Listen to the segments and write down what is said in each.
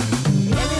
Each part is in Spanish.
Viene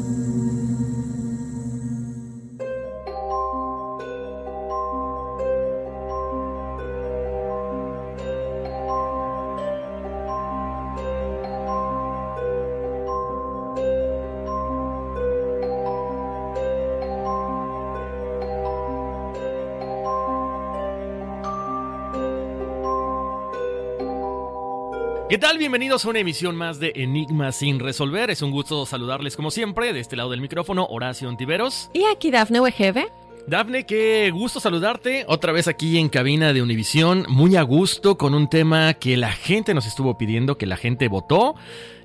¿Qué tal? Bienvenidos a una emisión más de Enigma sin resolver. Es un gusto saludarles como siempre. De este lado del micrófono, Horacio Ontiveros. Y aquí Dafne Wegebe. Dafne, qué gusto saludarte. Otra vez aquí en cabina de Univisión. Muy a gusto con un tema que la gente nos estuvo pidiendo, que la gente votó.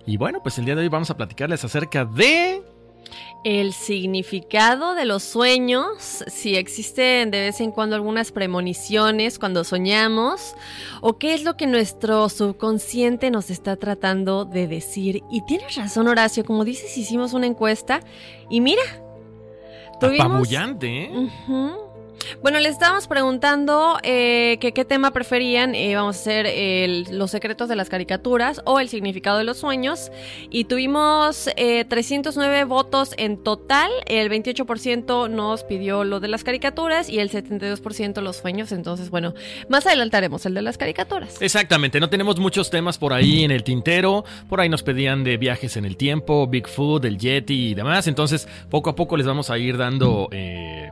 Y bueno, pues el día de hoy vamos a platicarles acerca de el significado de los sueños, si existen de vez en cuando algunas premoniciones cuando soñamos, o qué es lo que nuestro subconsciente nos está tratando de decir. Y tienes razón, Horacio, como dices, hicimos una encuesta y mira, tuvimos... Apabullante, ¿eh? Bueno, les estábamos preguntando eh, que qué tema preferían. Eh, vamos a hacer los secretos de las caricaturas o el significado de los sueños. Y tuvimos 309 eh, votos en total. El 28% nos pidió lo de las caricaturas y el 72% los sueños. Entonces, bueno, más adelantaremos el de las caricaturas. Exactamente, no tenemos muchos temas por ahí en el tintero. Por ahí nos pedían de viajes en el tiempo, Bigfoot, el Yeti y demás. Entonces, poco a poco les vamos a ir dando,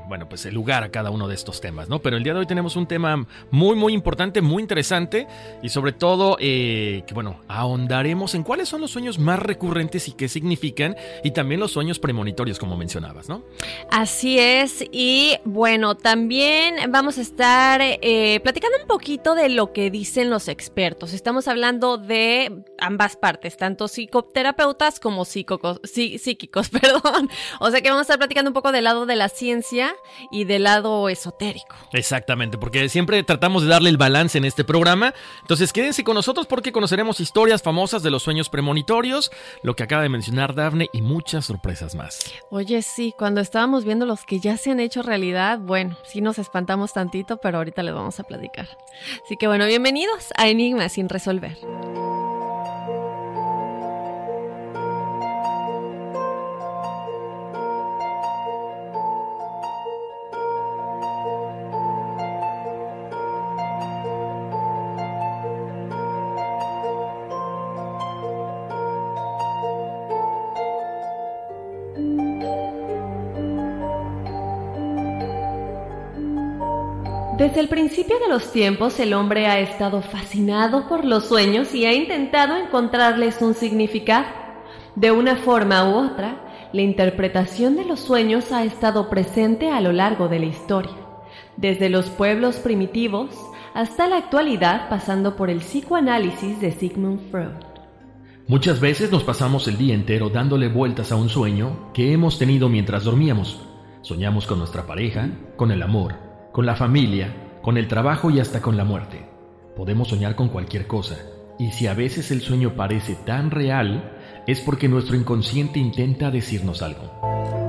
bueno, pues el lugar a cada uno de estos temas, ¿no? Pero el día de hoy tenemos un tema muy, muy importante, muy interesante y sobre todo eh, que, bueno, ahondaremos en cuáles son los sueños más recurrentes y qué significan y también los sueños premonitorios, como mencionabas, ¿no? Así es y bueno, también vamos a estar eh, platicando un poquito de lo que dicen los expertos. Estamos hablando de ambas partes, tanto psicoterapeutas como psíquicos, psíquicos, perdón. O sea que vamos a estar platicando un poco del lado de la ciencia y del lado esotérico. Exactamente, porque siempre tratamos de darle el balance en este programa. Entonces quédense con nosotros porque conoceremos historias famosas de los sueños premonitorios, lo que acaba de mencionar Dafne y muchas sorpresas más. Oye, sí, cuando estábamos viendo los que ya se han hecho realidad, bueno, sí nos espantamos tantito, pero ahorita les vamos a platicar. Así que bueno, bienvenidos a Enigmas sin resolver. Desde el principio de los tiempos el hombre ha estado fascinado por los sueños y ha intentado encontrarles un significado. De una forma u otra, la interpretación de los sueños ha estado presente a lo largo de la historia, desde los pueblos primitivos hasta la actualidad pasando por el psicoanálisis de Sigmund Freud. Muchas veces nos pasamos el día entero dándole vueltas a un sueño que hemos tenido mientras dormíamos. Soñamos con nuestra pareja, con el amor, con la familia, con el trabajo y hasta con la muerte. Podemos soñar con cualquier cosa, y si a veces el sueño parece tan real, es porque nuestro inconsciente intenta decirnos algo.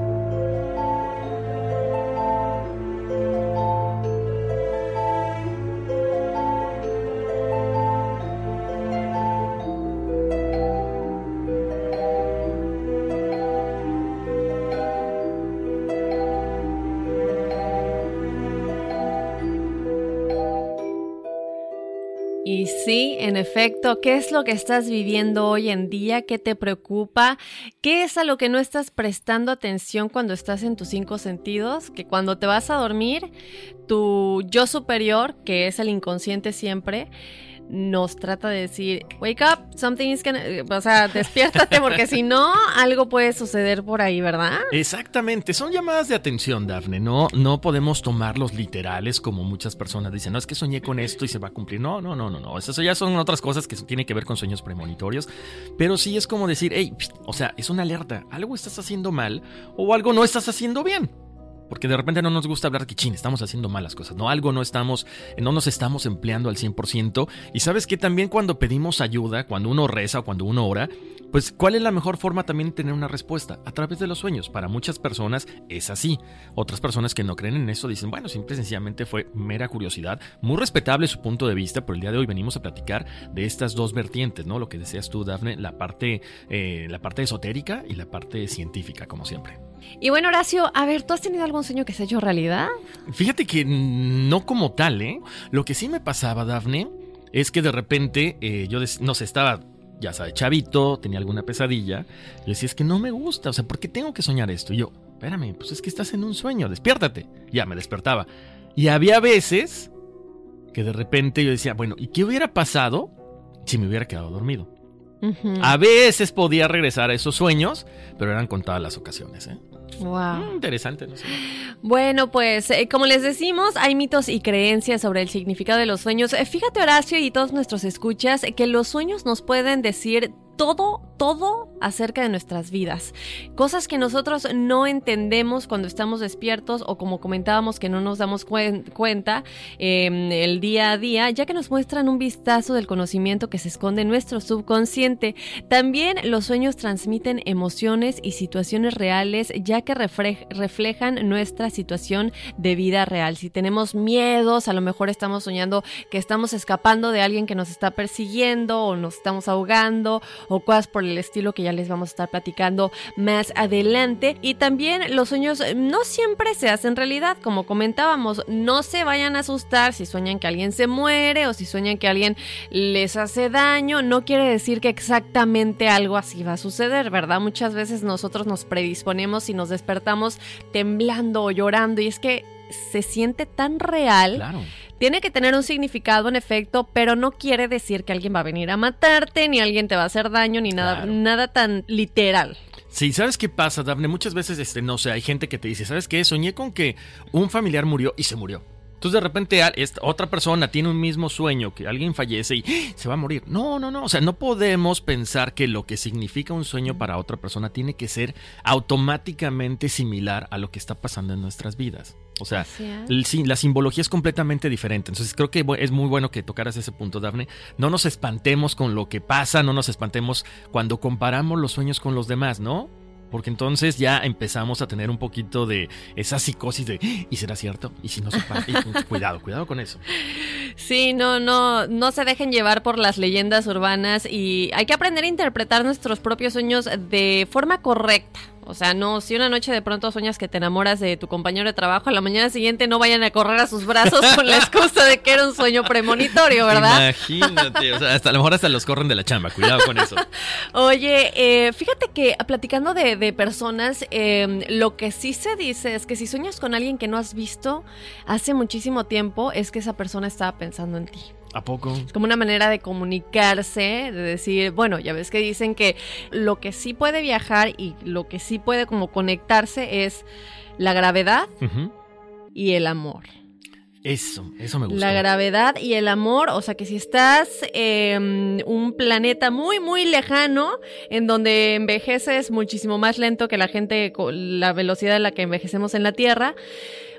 Y sí, en efecto, ¿qué es lo que estás viviendo hoy en día? ¿Qué te preocupa? ¿Qué es a lo que no estás prestando atención cuando estás en tus cinco sentidos? Que cuando te vas a dormir, tu yo superior, que es el inconsciente siempre, nos trata de decir, wake up, something is gonna, o sea, despiértate porque si no, algo puede suceder por ahí, ¿verdad? Exactamente, son llamadas de atención, Dafne, no, no podemos tomarlos literales como muchas personas dicen, no, es que soñé con esto y se va a cumplir, no, no, no, no, no, eso ya son otras cosas que tienen que ver con sueños premonitorios, pero sí es como decir, hey, o sea, es una alerta, algo estás haciendo mal o algo no estás haciendo bien. Porque de repente no nos gusta hablar que, chin, estamos haciendo malas cosas, ¿no? Algo no estamos, no nos estamos empleando al 100%. Y sabes que también cuando pedimos ayuda, cuando uno reza o cuando uno ora, pues ¿cuál es la mejor forma también de tener una respuesta? A través de los sueños. Para muchas personas es así. Otras personas que no creen en eso dicen, bueno, simple y sencillamente fue mera curiosidad. Muy respetable su punto de vista, pero el día de hoy venimos a platicar de estas dos vertientes, ¿no? Lo que deseas tú, Dafne, la parte, eh, la parte esotérica y la parte científica, como siempre. Y bueno, Horacio, a ver, ¿tú has tenido algún sueño que se ha hecho realidad? Fíjate que no como tal, ¿eh? Lo que sí me pasaba, Dafne, es que de repente eh, yo, no sé, estaba, ya sabes, chavito, tenía alguna pesadilla. Y decía, es que no me gusta, o sea, ¿por qué tengo que soñar esto? Y yo, espérame, pues es que estás en un sueño, despiértate. Ya me despertaba. Y había veces que de repente yo decía, bueno, ¿y qué hubiera pasado si me hubiera quedado dormido? A veces podía regresar a esos sueños, pero eran contadas las ocasiones. ¿eh? Wow. Mm, interesante, no sé. Bueno, pues eh, como les decimos, hay mitos y creencias sobre el significado de los sueños. Eh, fíjate, Horacio, y todos nuestros escuchas, que los sueños nos pueden decir todo, todo acerca de nuestras vidas. Cosas que nosotros no entendemos cuando estamos despiertos o como comentábamos que no nos damos cuenta eh, el día a día, ya que nos muestran un vistazo del conocimiento que se esconde en nuestro subconsciente. También los sueños transmiten emociones y situaciones reales, ya que reflejan nuestra situación de vida real. Si tenemos miedos, a lo mejor estamos soñando que estamos escapando de alguien que nos está persiguiendo o nos estamos ahogando o cosas por el estilo que ya les vamos a estar platicando más adelante. Y también los sueños no siempre se hacen realidad, como comentábamos, no se vayan a asustar si sueñan que alguien se muere o si sueñan que alguien les hace daño, no quiere decir que exactamente algo así va a suceder, ¿verdad? Muchas veces nosotros nos predisponemos y nos despertamos temblando o llorando y es que se siente tan real. Claro. Tiene que tener un significado en efecto, pero no quiere decir que alguien va a venir a matarte, ni alguien te va a hacer daño, ni nada, nada tan literal. Sí, ¿sabes qué pasa, Daphne? Muchas veces, este, no sé, hay gente que te dice, ¿sabes qué? Soñé con que un familiar murió y se murió. Entonces de repente otra persona tiene un mismo sueño, que alguien fallece y ¡ah! se va a morir. No, no, no. O sea, no podemos pensar que lo que significa un sueño para otra persona tiene que ser automáticamente similar a lo que está pasando en nuestras vidas. O sea, la simbología es completamente diferente. Entonces creo que es muy bueno que tocaras ese punto, Dafne. No nos espantemos con lo que pasa, no nos espantemos cuando comparamos los sueños con los demás, ¿no? Porque entonces ya empezamos a tener un poquito de esa psicosis de ¡Ah! ¿y será cierto? ¿Y si no se pasa? cuidado, cuidado con eso. Sí, no, no, no se dejen llevar por las leyendas urbanas y hay que aprender a interpretar nuestros propios sueños de forma correcta. O sea, no, si una noche de pronto sueñas que te enamoras de tu compañero de trabajo, a la mañana siguiente no vayan a correr a sus brazos con la excusa de que era un sueño premonitorio, ¿verdad? Imagínate, o sea, hasta a lo mejor hasta los corren de la chamba, cuidado con eso. Oye, eh, fíjate que platicando de, personas, em, lo que sí se dice es que si sueñas con alguien que no has visto hace muchísimo tiempo, es que esa persona estaba pensando en ti. ¿A poco? Como una manera de comunicarse, de decir, bueno, ya ves que dicen que lo que sí puede viajar y lo que sí puede como conectarse es la gravedad y el amor. Eso, eso me gusta. La gravedad y el amor, o sea que si estás en un planeta muy, muy lejano, en donde envejeces muchísimo más lento que la gente, la velocidad a la que envejecemos en la Tierra,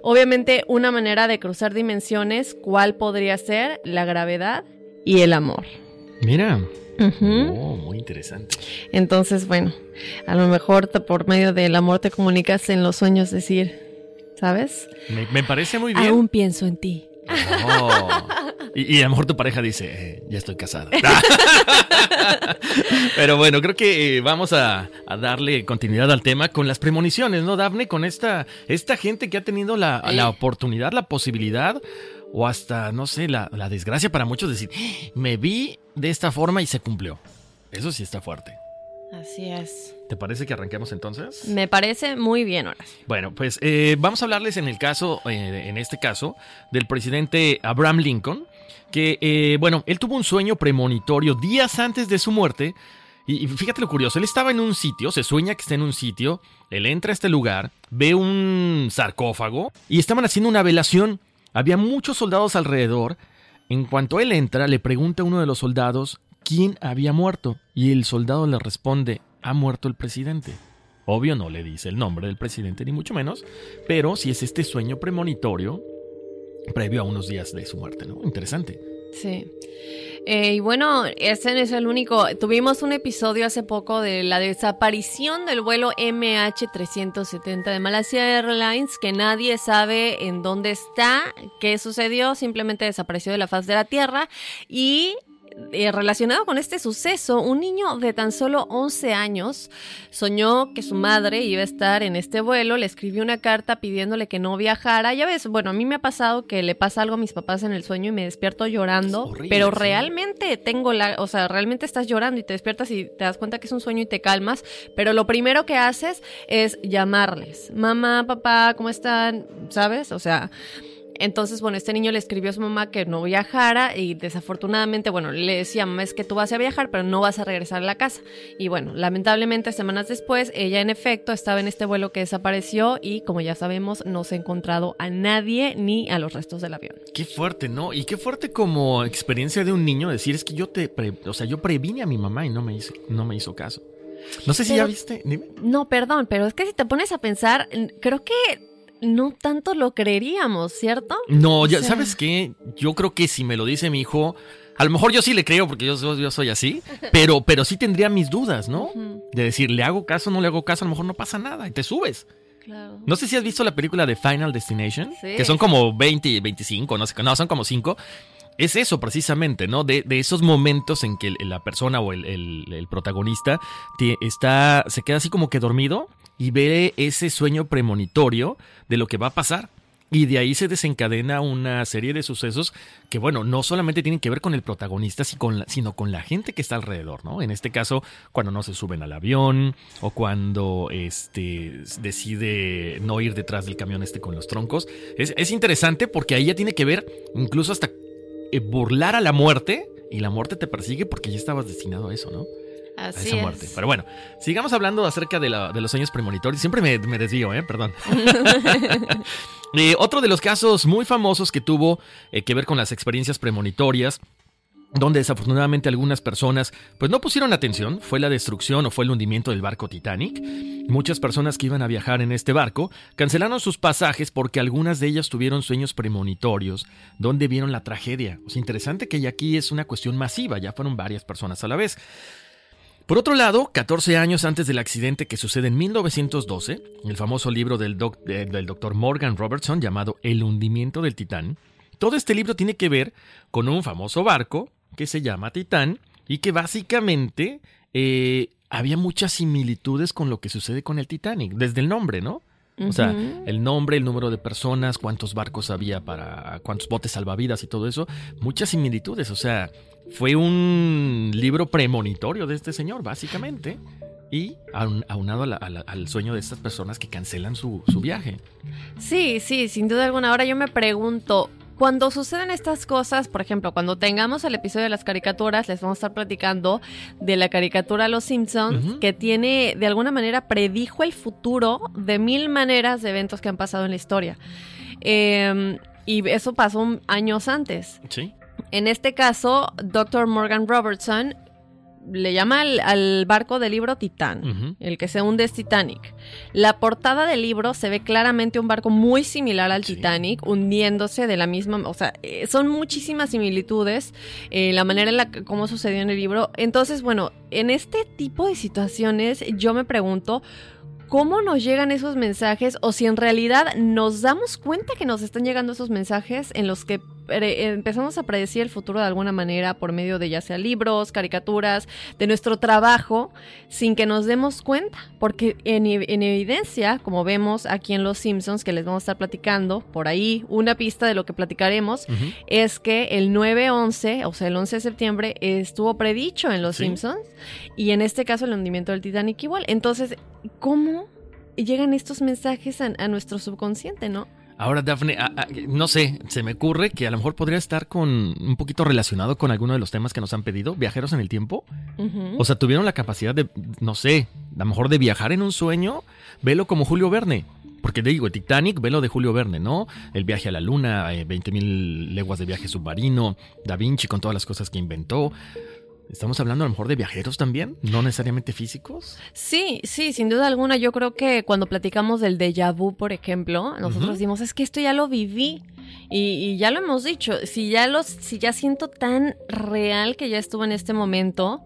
obviamente una manera de cruzar dimensiones, ¿cuál podría ser? La gravedad y el amor. Mira. Oh, muy interesante. Entonces, bueno, a lo mejor te- por medio del amor te comunicas en los sueños, decir, ¿sabes? Me, me parece muy bien. Aún pienso en ti. Oh. Y, y a lo mejor tu pareja dice, eh, ya estoy casada. Pero bueno, creo que eh, vamos a, a darle continuidad al tema con las premoniciones, ¿no, Dafne? Con esta, esta gente que ha tenido la, la oportunidad, la posibilidad o hasta, no sé, la, la desgracia para muchos decir, "Ah, me vi de esta forma y se cumplió. Eso sí está fuerte. Así es. ¿Te parece que arranquemos entonces? Me parece muy bien, sí. Bueno, pues eh, vamos a hablarles en el caso, eh, en este caso, del presidente Abraham Lincoln, que, eh, bueno, él tuvo un sueño premonitorio días antes de su muerte. Y, y fíjate lo curioso, él estaba en un sitio, se sueña que está en un sitio, él entra a este lugar, ve un sarcófago y estaban haciendo una velación. Había muchos soldados alrededor. En cuanto él entra, le pregunta a uno de los soldados quién había muerto y el soldado le responde, ha muerto el presidente. Obvio no le dice el nombre del presidente ni mucho menos, pero si es este sueño premonitorio previo a unos días de su muerte, ¿no? Interesante. Sí. Eh, y bueno, ese no es el único. Tuvimos un episodio hace poco de la desaparición del vuelo MH370 de Malaysia Airlines, que nadie sabe en dónde está, qué sucedió, simplemente desapareció de la faz de la Tierra. Y eh, relacionado con este suceso, un niño de tan solo 11 años soñó que su madre iba a estar en este vuelo, le escribió una carta pidiéndole que no viajara. Ya ves, bueno, a mí me ha pasado que le pasa algo a mis papás en el sueño y me despierto llorando, horrible, pero sí. realmente tengo la, o sea, realmente estás llorando y te despiertas y te das cuenta que es un sueño y te calmas, pero lo primero que haces es llamarles. Mamá, papá, ¿cómo están? ¿Sabes? O sea, entonces, bueno, este niño le escribió a su mamá que no viajara y desafortunadamente, bueno, le decía, mamá, es que tú vas a viajar, pero no vas a regresar a la casa. Y bueno, lamentablemente, semanas después, ella en efecto estaba en este vuelo que desapareció y, como ya sabemos, no se ha encontrado a nadie ni a los restos del avión. Qué fuerte, ¿no? Y qué fuerte como experiencia de un niño decir es que yo te, pre- o sea, yo previne a mi mamá y no me hizo, no me hizo caso. No sé si Pero- ya viste, dime. No, perdón, pero es que si te pones a pensar, creo que no tanto lo creeríamos, ¿cierto? No, O ya, sea- ¿sabes qué? Yo creo que si me lo dice mi hijo, a lo mejor yo sí le creo porque yo, soy- yo soy así, pero, pero sí tendría mis dudas, ¿no? De decir, ¿le hago caso o no le hago caso? A lo mejor no pasa nada y te subes. claro. No sé si has visto la película de Final Destination, Sí. que son como 20 y 25, no sé, no, son como 5. Es eso precisamente, ¿no? De, de esos momentos en que la persona o el, el- el protagonista está, se queda así como que dormido y ve ese sueño premonitorio de lo que va a pasar. Y de ahí se desencadena una serie de sucesos que, bueno, no solamente tienen que ver con el protagonista, sino con la gente que está alrededor, ¿no? En este caso, cuando no se suben al avión o cuando este, decide no ir detrás del camión este con los troncos. Es, es interesante porque ahí ya tiene que ver incluso hasta eh, burlar a la muerte y la muerte te persigue porque ya estabas destinado a eso, ¿no? A Así esa es. muerte. Pero bueno, sigamos hablando acerca de, la- de los sueños premonitorios. Siempre me, me desvío, ¿eh? Perdón. Eh, otro de los casos muy famosos que tuvo eh, que ver con las experiencias premonitorias donde desafortunadamente algunas personas pues no pusieron atención, fue la destrucción o fue el hundimiento del barco Titanic. Muchas personas que iban a viajar en este barco cancelaron sus pasajes porque algunas de ellas tuvieron sueños premonitorios donde vieron la tragedia. O sea, interesante que ya aquí es una cuestión masiva, ya fueron varias personas a la vez. Por otro lado, 14 años antes del accidente que sucede en 1912, el famoso libro del, doc- del doctor Morgan Robertson llamado El hundimiento del Titán, todo este libro tiene que ver con un famoso barco que se llama Titán y que básicamente eh, había muchas similitudes con lo que sucede con el Titanic, desde el nombre, ¿no? O sea, el nombre, el número de personas, cuántos barcos había para, cuántos botes salvavidas y todo eso, muchas similitudes. O sea, fue un libro premonitorio de este señor, básicamente. Y aun- aunado a la- a la- al sueño de estas personas que cancelan su, su viaje. Sí, sí, sin duda alguna. Ahora yo me pregunto, cuando suceden estas cosas, por ejemplo, cuando tengamos el episodio de las caricaturas, les vamos a estar platicando de la caricatura Los Simpsons, que tiene, de alguna manera, predijo el futuro de mil maneras de eventos que han pasado en la historia. Eh, Y eso pasó años antes. Sí. En este caso, Dr. Morgan Robertson le llama al, al barco del libro Titán, el que se hunde es Titanic. La portada del libro se ve claramente un barco muy similar al Sí. Titanic, hundiéndose de la misma, o sea, eh, son muchísimas similitudes, eh, la manera en la que cómo sucedió en el libro. Entonces, bueno, en este tipo de situaciones yo me pregunto cómo nos llegan esos mensajes o si en realidad nos damos cuenta que nos están llegando esos mensajes en los que empezamos a predecir el futuro de alguna manera por medio de ya sea libros, caricaturas, de nuestro trabajo, sin que nos demos cuenta. Porque en, ev- en evidencia, como vemos aquí en Los Simpsons, que les vamos a estar platicando, por ahí una pista de lo que platicaremos, es que el 9-11, o sea, el 11 de septiembre, estuvo predicho en Los Sí. Simpsons. Y en este caso, el hundimiento del Titanic igual. Entonces, ¿cómo llegan estos mensajes a, a nuestro subconsciente, no? Ahora, Dafne, a- a- no sé, se me ocurre que a lo mejor podría estar con un poquito relacionado con alguno de los temas que nos han pedido, viajeros en el tiempo. O sea, tuvieron la capacidad de, no sé, a lo mejor de viajar en un sueño, velo como Julio Verne. Porque te digo, Titanic, velo de Julio Verne, ¿no? El viaje a la luna, eh, 20.000 leguas de viaje submarino, Da Vinci con todas las cosas que inventó. Estamos hablando a lo mejor de viajeros también, no necesariamente físicos. Sí, sí, sin duda alguna. Yo creo que cuando platicamos del déjà vu, por ejemplo, nosotros Ujú. decimos, es que esto ya lo viví. Y, y ya lo hemos dicho, si ya, los, si ya siento tan real que ya estuve en este momento,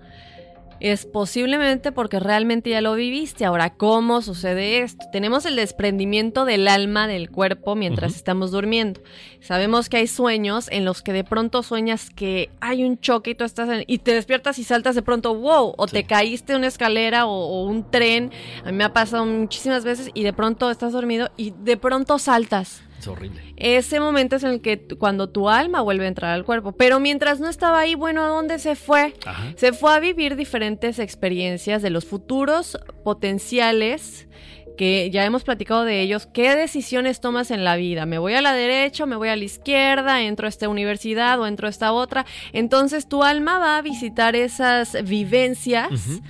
es posiblemente porque realmente ya lo viviste. Ahora, ¿cómo sucede esto? Tenemos el desprendimiento del alma del cuerpo mientras estamos durmiendo. Sabemos que hay sueños en los que de pronto sueñas que hay un choque y tú estás en- y te despiertas y saltas de pronto, wow, o Sí. te caíste de una escalera o, o un tren. A mí me ha pasado muchísimas veces y de pronto estás dormido y de pronto saltas. Es horrible. Ese momento es en el que cuando tu alma vuelve a entrar al cuerpo. Pero mientras no estaba ahí, bueno, ¿a dónde se fue? Ajá. Se fue a vivir diferentes experiencias de los futuros potenciales que ya hemos platicado de ellos. ¿Qué decisiones tomas en la vida? ¿Me voy a la derecha, me voy a la izquierda, entro a esta universidad o entro a esta otra? Entonces tu alma va a visitar esas vivencias.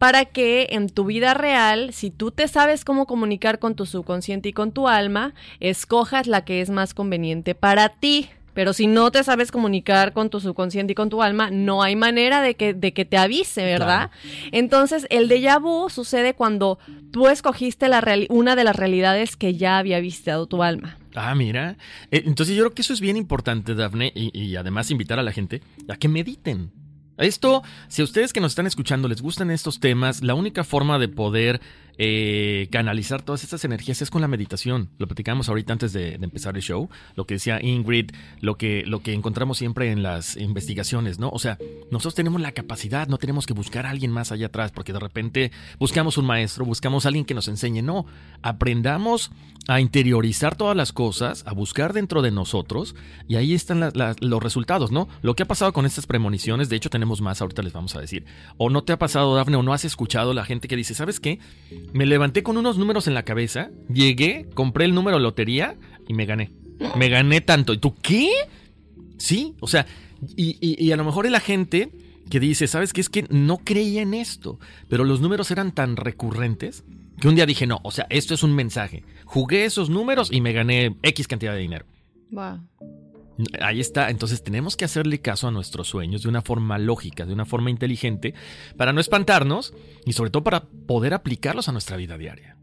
Para que en tu vida real, si tú te sabes cómo comunicar con tu subconsciente y con tu alma, escojas la que es más conveniente para ti. Pero si no te sabes comunicar con tu subconsciente y con tu alma, no hay manera de que, de que te avise, ¿verdad? Entonces, el déjà vu sucede cuando tú escogiste la una de las realidades que ya había visitado tu alma. Ah, mira. Eh, Entonces yo creo que eso es bien importante, Dafne, y, y además invitar a la gente a que mediten. Esto, si a ustedes que nos están escuchando les gustan estos temas, la única forma de poder eh, canalizar todas estas energías es con la meditación. Lo platicamos ahorita antes de, empezar el show, lo que decía Ingrid, lo que, lo que encontramos siempre en las investigaciones, ¿no? O sea, nosotros tenemos la capacidad, no tenemos que buscar a alguien más allá atrás, porque de repente buscamos un maestro, buscamos a alguien que nos enseñe. No, aprendamos a interiorizar todas las cosas, a buscar dentro de nosotros, y ahí están los resultados, ¿no? Lo que ha pasado con estas premoniciones, de hecho tenemos más, ahorita les vamos a decir. O no te ha pasado, Dafne, o no has escuchado la gente que dice, ¿sabes qué? Me levanté con unos números en la cabeza, llegué, compré el número lotería y me gané. Me gané tanto. ¿Y tú qué? Sí, o sea, y, a lo mejor la gente que dice, ¿sabes qué? Es que no creía en esto, pero los números eran tan recurrentes que un día dije, no, o sea, esto es un mensaje. Jugué esos números y me gané X cantidad de dinero. Ahí está, entonces tenemos que hacerle caso a nuestros sueños de una forma lógica, de una forma inteligente, para no espantarnos y sobre todo para poder aplicarlos a nuestra vida diaria.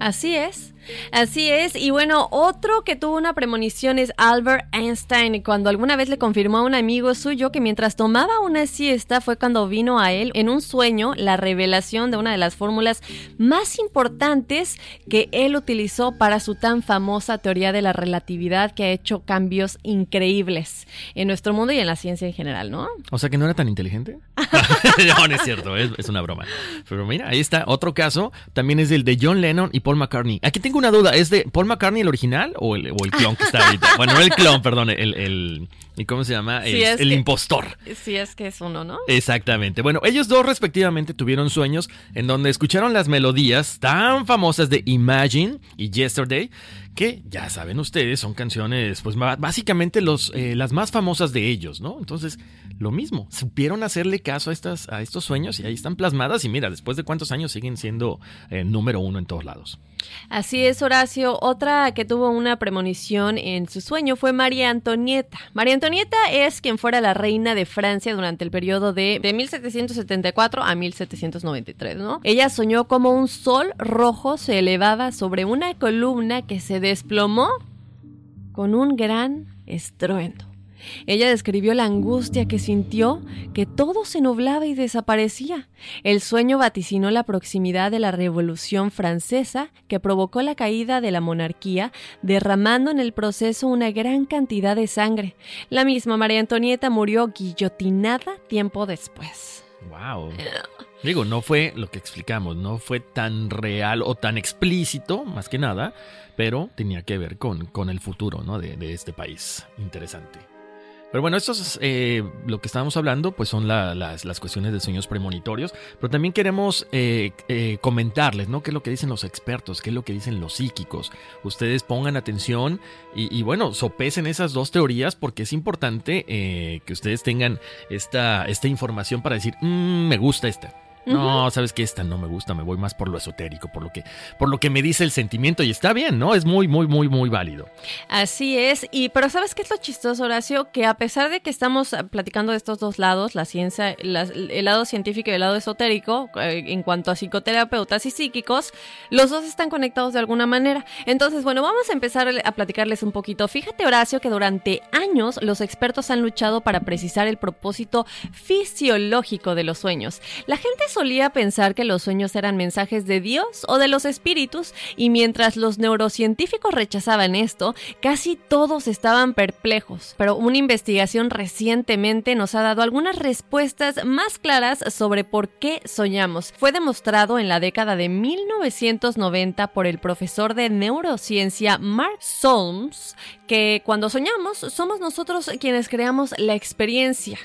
Así es, así es. Y bueno, otro que tuvo una premonición es Albert Einstein, cuando alguna vez le confirmó a un amigo suyo que mientras tomaba una siesta fue cuando vino a él en un sueño la revelación de una de las fórmulas más importantes que él utilizó para su tan famosa teoría de la relatividad que ha hecho cambios increíbles en nuestro mundo y en la ciencia en general, ¿no? O sea que no era tan inteligente. no, no es cierto, es, es una broma. Pero mira, ahí está, otro caso, también es el de John Lennon y Paul McCartney. Aquí tengo una duda, ¿es de Paul McCartney el original o el, o el clon que está ahorita? Bueno, no el clon, perdón, el, el ¿y ¿cómo se llama? El, Sí, el que- impostor. Sí, es que es uno, ¿no? Exactamente. Bueno, ellos dos respectivamente tuvieron sueños en donde escucharon las melodías tan famosas de Imagine y Yesterday, que ya saben ustedes, son canciones, pues básicamente los, eh, las más famosas de ellos, ¿no? Entonces, lo mismo, supieron hacerle caso a, estas, a estos sueños y ahí están plasmadas y mira, después de cuántos años siguen siendo eh, número uno en todos lados. Así es, Horacio. Otra que tuvo una premonición en su sueño fue María Antonieta. María Antonieta es quien fuera la reina de Francia durante el periodo de, de 1774 a 1793, ¿no? Ella soñó como un sol rojo se elevaba sobre una columna que se desplomó con un gran estruendo. Ella describió la angustia que sintió, que todo se nublaba y desaparecía. El sueño vaticinó la proximidad de la Revolución Francesa, que provocó la caída de la monarquía, derramando en el proceso una gran cantidad de sangre. La misma María Antonieta murió guillotinada tiempo después. Wow. Digo, no fue lo que explicamos, no fue tan real o tan explícito, más que nada, pero tenía que ver con, con el futuro ¿no? de, de este país. Interesante. Pero bueno, esto es eh, lo que estábamos hablando, pues son la, las, las, cuestiones de sueños premonitorios, pero también queremos eh, eh, comentarles, ¿no? ¿Qué es lo que dicen los expertos? ¿Qué es lo que dicen los psíquicos? Ustedes pongan atención y, bueno, sopesen esas dos teorías porque es importante que ustedes tengan esta, esta información para decir, mmm, me gusta esta. No, sabes que esta no me gusta, me voy más por lo esotérico, por lo que, por lo que me dice el sentimiento y está bien, ¿no? Es muy, muy, muy, muy válido. Así es, y pero sabes qué es lo chistoso, Horacio, que a pesar de que estamos platicando de estos dos lados, la ciencia, la, el lado científico y el lado esotérico, eh, en cuanto a psicoterapeutas y psíquicos, los dos están conectados de alguna manera. Entonces, bueno, vamos a empezar a platicarles un poquito. Fíjate, Horacio, que durante años los expertos han luchado para precisar el propósito fisiológico de los sueños. La gente solía pensar que los sueños eran mensajes de Dios o de los espíritus, y mientras los neurocientíficos rechazaban esto, casi todos estaban perplejos. Pero una investigación recientemente nos ha dado algunas respuestas más claras sobre por qué soñamos. Fue demostrado en la década de 1990 por el profesor de neurociencia Mark Solms que cuando soñamos somos nosotros quienes creamos la experiencia.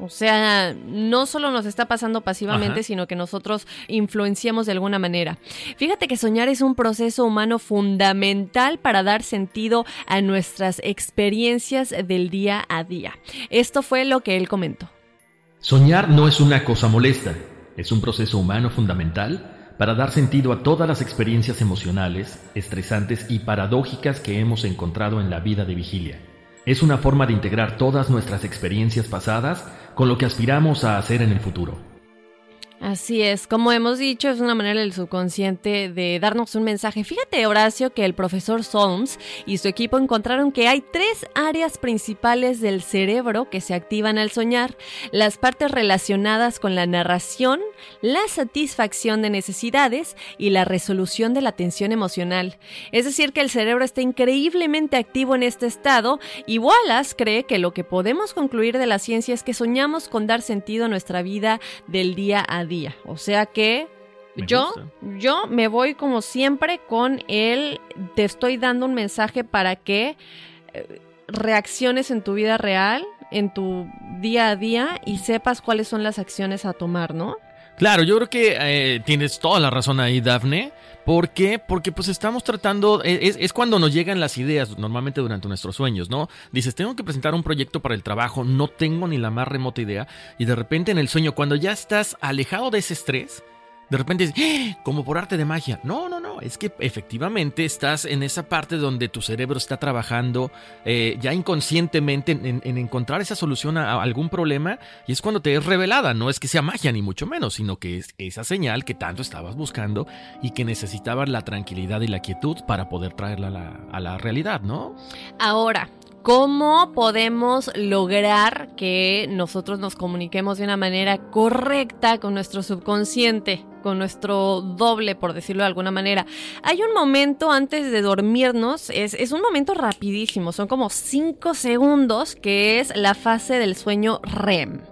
O sea, no solo nos está pasando pasivamente, Ajá. sino que nosotros influenciamos de alguna manera. Fíjate que soñar es un proceso humano fundamental para dar sentido a nuestras experiencias del día a día. Esto fue lo que él comentó. Soñar no es una cosa molesta, es un proceso humano fundamental para dar sentido a todas las experiencias emocionales, estresantes y paradójicas que hemos encontrado en la vida de vigilia. Es una forma de integrar todas nuestras experiencias pasadas con lo que aspiramos a hacer en el futuro. Así es, como hemos dicho, es una manera del subconsciente de darnos un mensaje. Fíjate, Horacio, que el profesor Solms y su equipo encontraron que hay tres áreas principales del cerebro que se activan al soñar. Las partes relacionadas con la narración, la satisfacción de necesidades y la resolución de la tensión emocional. Es decir, que el cerebro está increíblemente activo en este estado y Wallace cree que lo que podemos concluir de la ciencia es que soñamos con dar sentido a nuestra vida del día a día día. O sea que Me yo, gusta. yo me voy como siempre con el te estoy dando un mensaje para que eh, reacciones en tu vida real, en tu día a día y sepas cuáles son las acciones a tomar, ¿no? Claro, yo creo que eh, tienes toda la razón ahí, Dafne. ¿Por qué? Porque pues estamos tratando, e, es, es, cuando nos llegan las ideas, normalmente durante nuestros sueños, ¿no? Dices, tengo que presentar un proyecto para el trabajo, no tengo ni la más remota idea, y de repente en el sueño, cuando ya estás alejado de ese estrés, de repente ¡Ah! como por arte de magia. No, no, no, es que efectivamente estás en esa parte donde tu cerebro está trabajando eh, ya inconscientemente en, en, en, encontrar esa solución a, algún problema y es cuando te es revelada. No es que sea magia ni mucho menos, sino que es esa señal que tanto estabas buscando y que necesitabas la tranquilidad y la quietud para poder traerla a la, a la realidad, ¿no? Ahora, ¿Cómo podemos lograr que nosotros nos comuniquemos de una manera correcta con nuestro subconsciente, con nuestro doble, por decirlo de alguna manera? Hay un momento antes de dormirnos, es, un momento rapidísimo, son como 5 segundos, que es la fase del sueño REM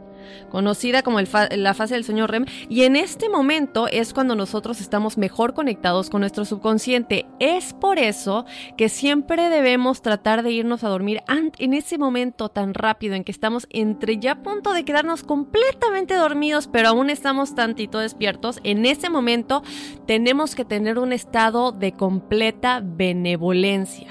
conocida como la fase del sueño REM, y en este momento es cuando nosotros estamos mejor conectados con nuestro subconsciente. Es por eso que siempre debemos tratar de irnos a dormir en ese momento tan rápido en que estamos entre ya a punto de quedarnos completamente dormidos, pero aún estamos tantito despiertos. En ese momento tenemos que tener un estado de completa benevolencia,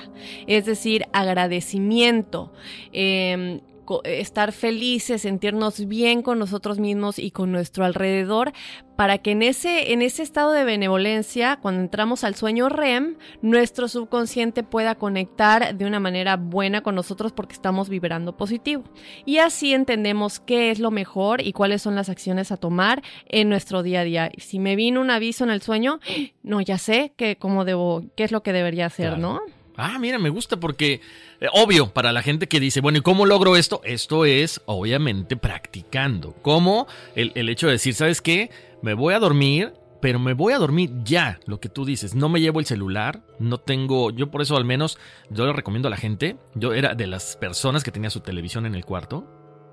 es decir, agradecimiento. Co- estar felices, sentirnos bien con nosotros mismos y con nuestro alrededor, para que en ese, en ese estado de benevolencia, cuando entramos al sueño REM, nuestro subconsciente pueda conectar de una manera buena con nosotros porque estamos vibrando positivo. Y así entendemos qué es lo mejor y cuáles son las acciones a tomar en nuestro día a día. Si me vino un aviso en el sueño, no, ya sé que cómo debo, qué es lo que debería hacer, Claro. ¿no? Ah, mira, me gusta porque, eh, obvio, para la gente que dice, bueno, ¿y cómo logro esto? Esto es, obviamente, practicando. Como el, el hecho de decir, ¿sabes qué? Me voy a dormir, pero me voy a dormir ya, lo que tú dices. No me llevo el celular, no tengo, yo por eso al menos, yo le recomiendo a la gente, yo era de las personas que tenía su televisión en el cuarto.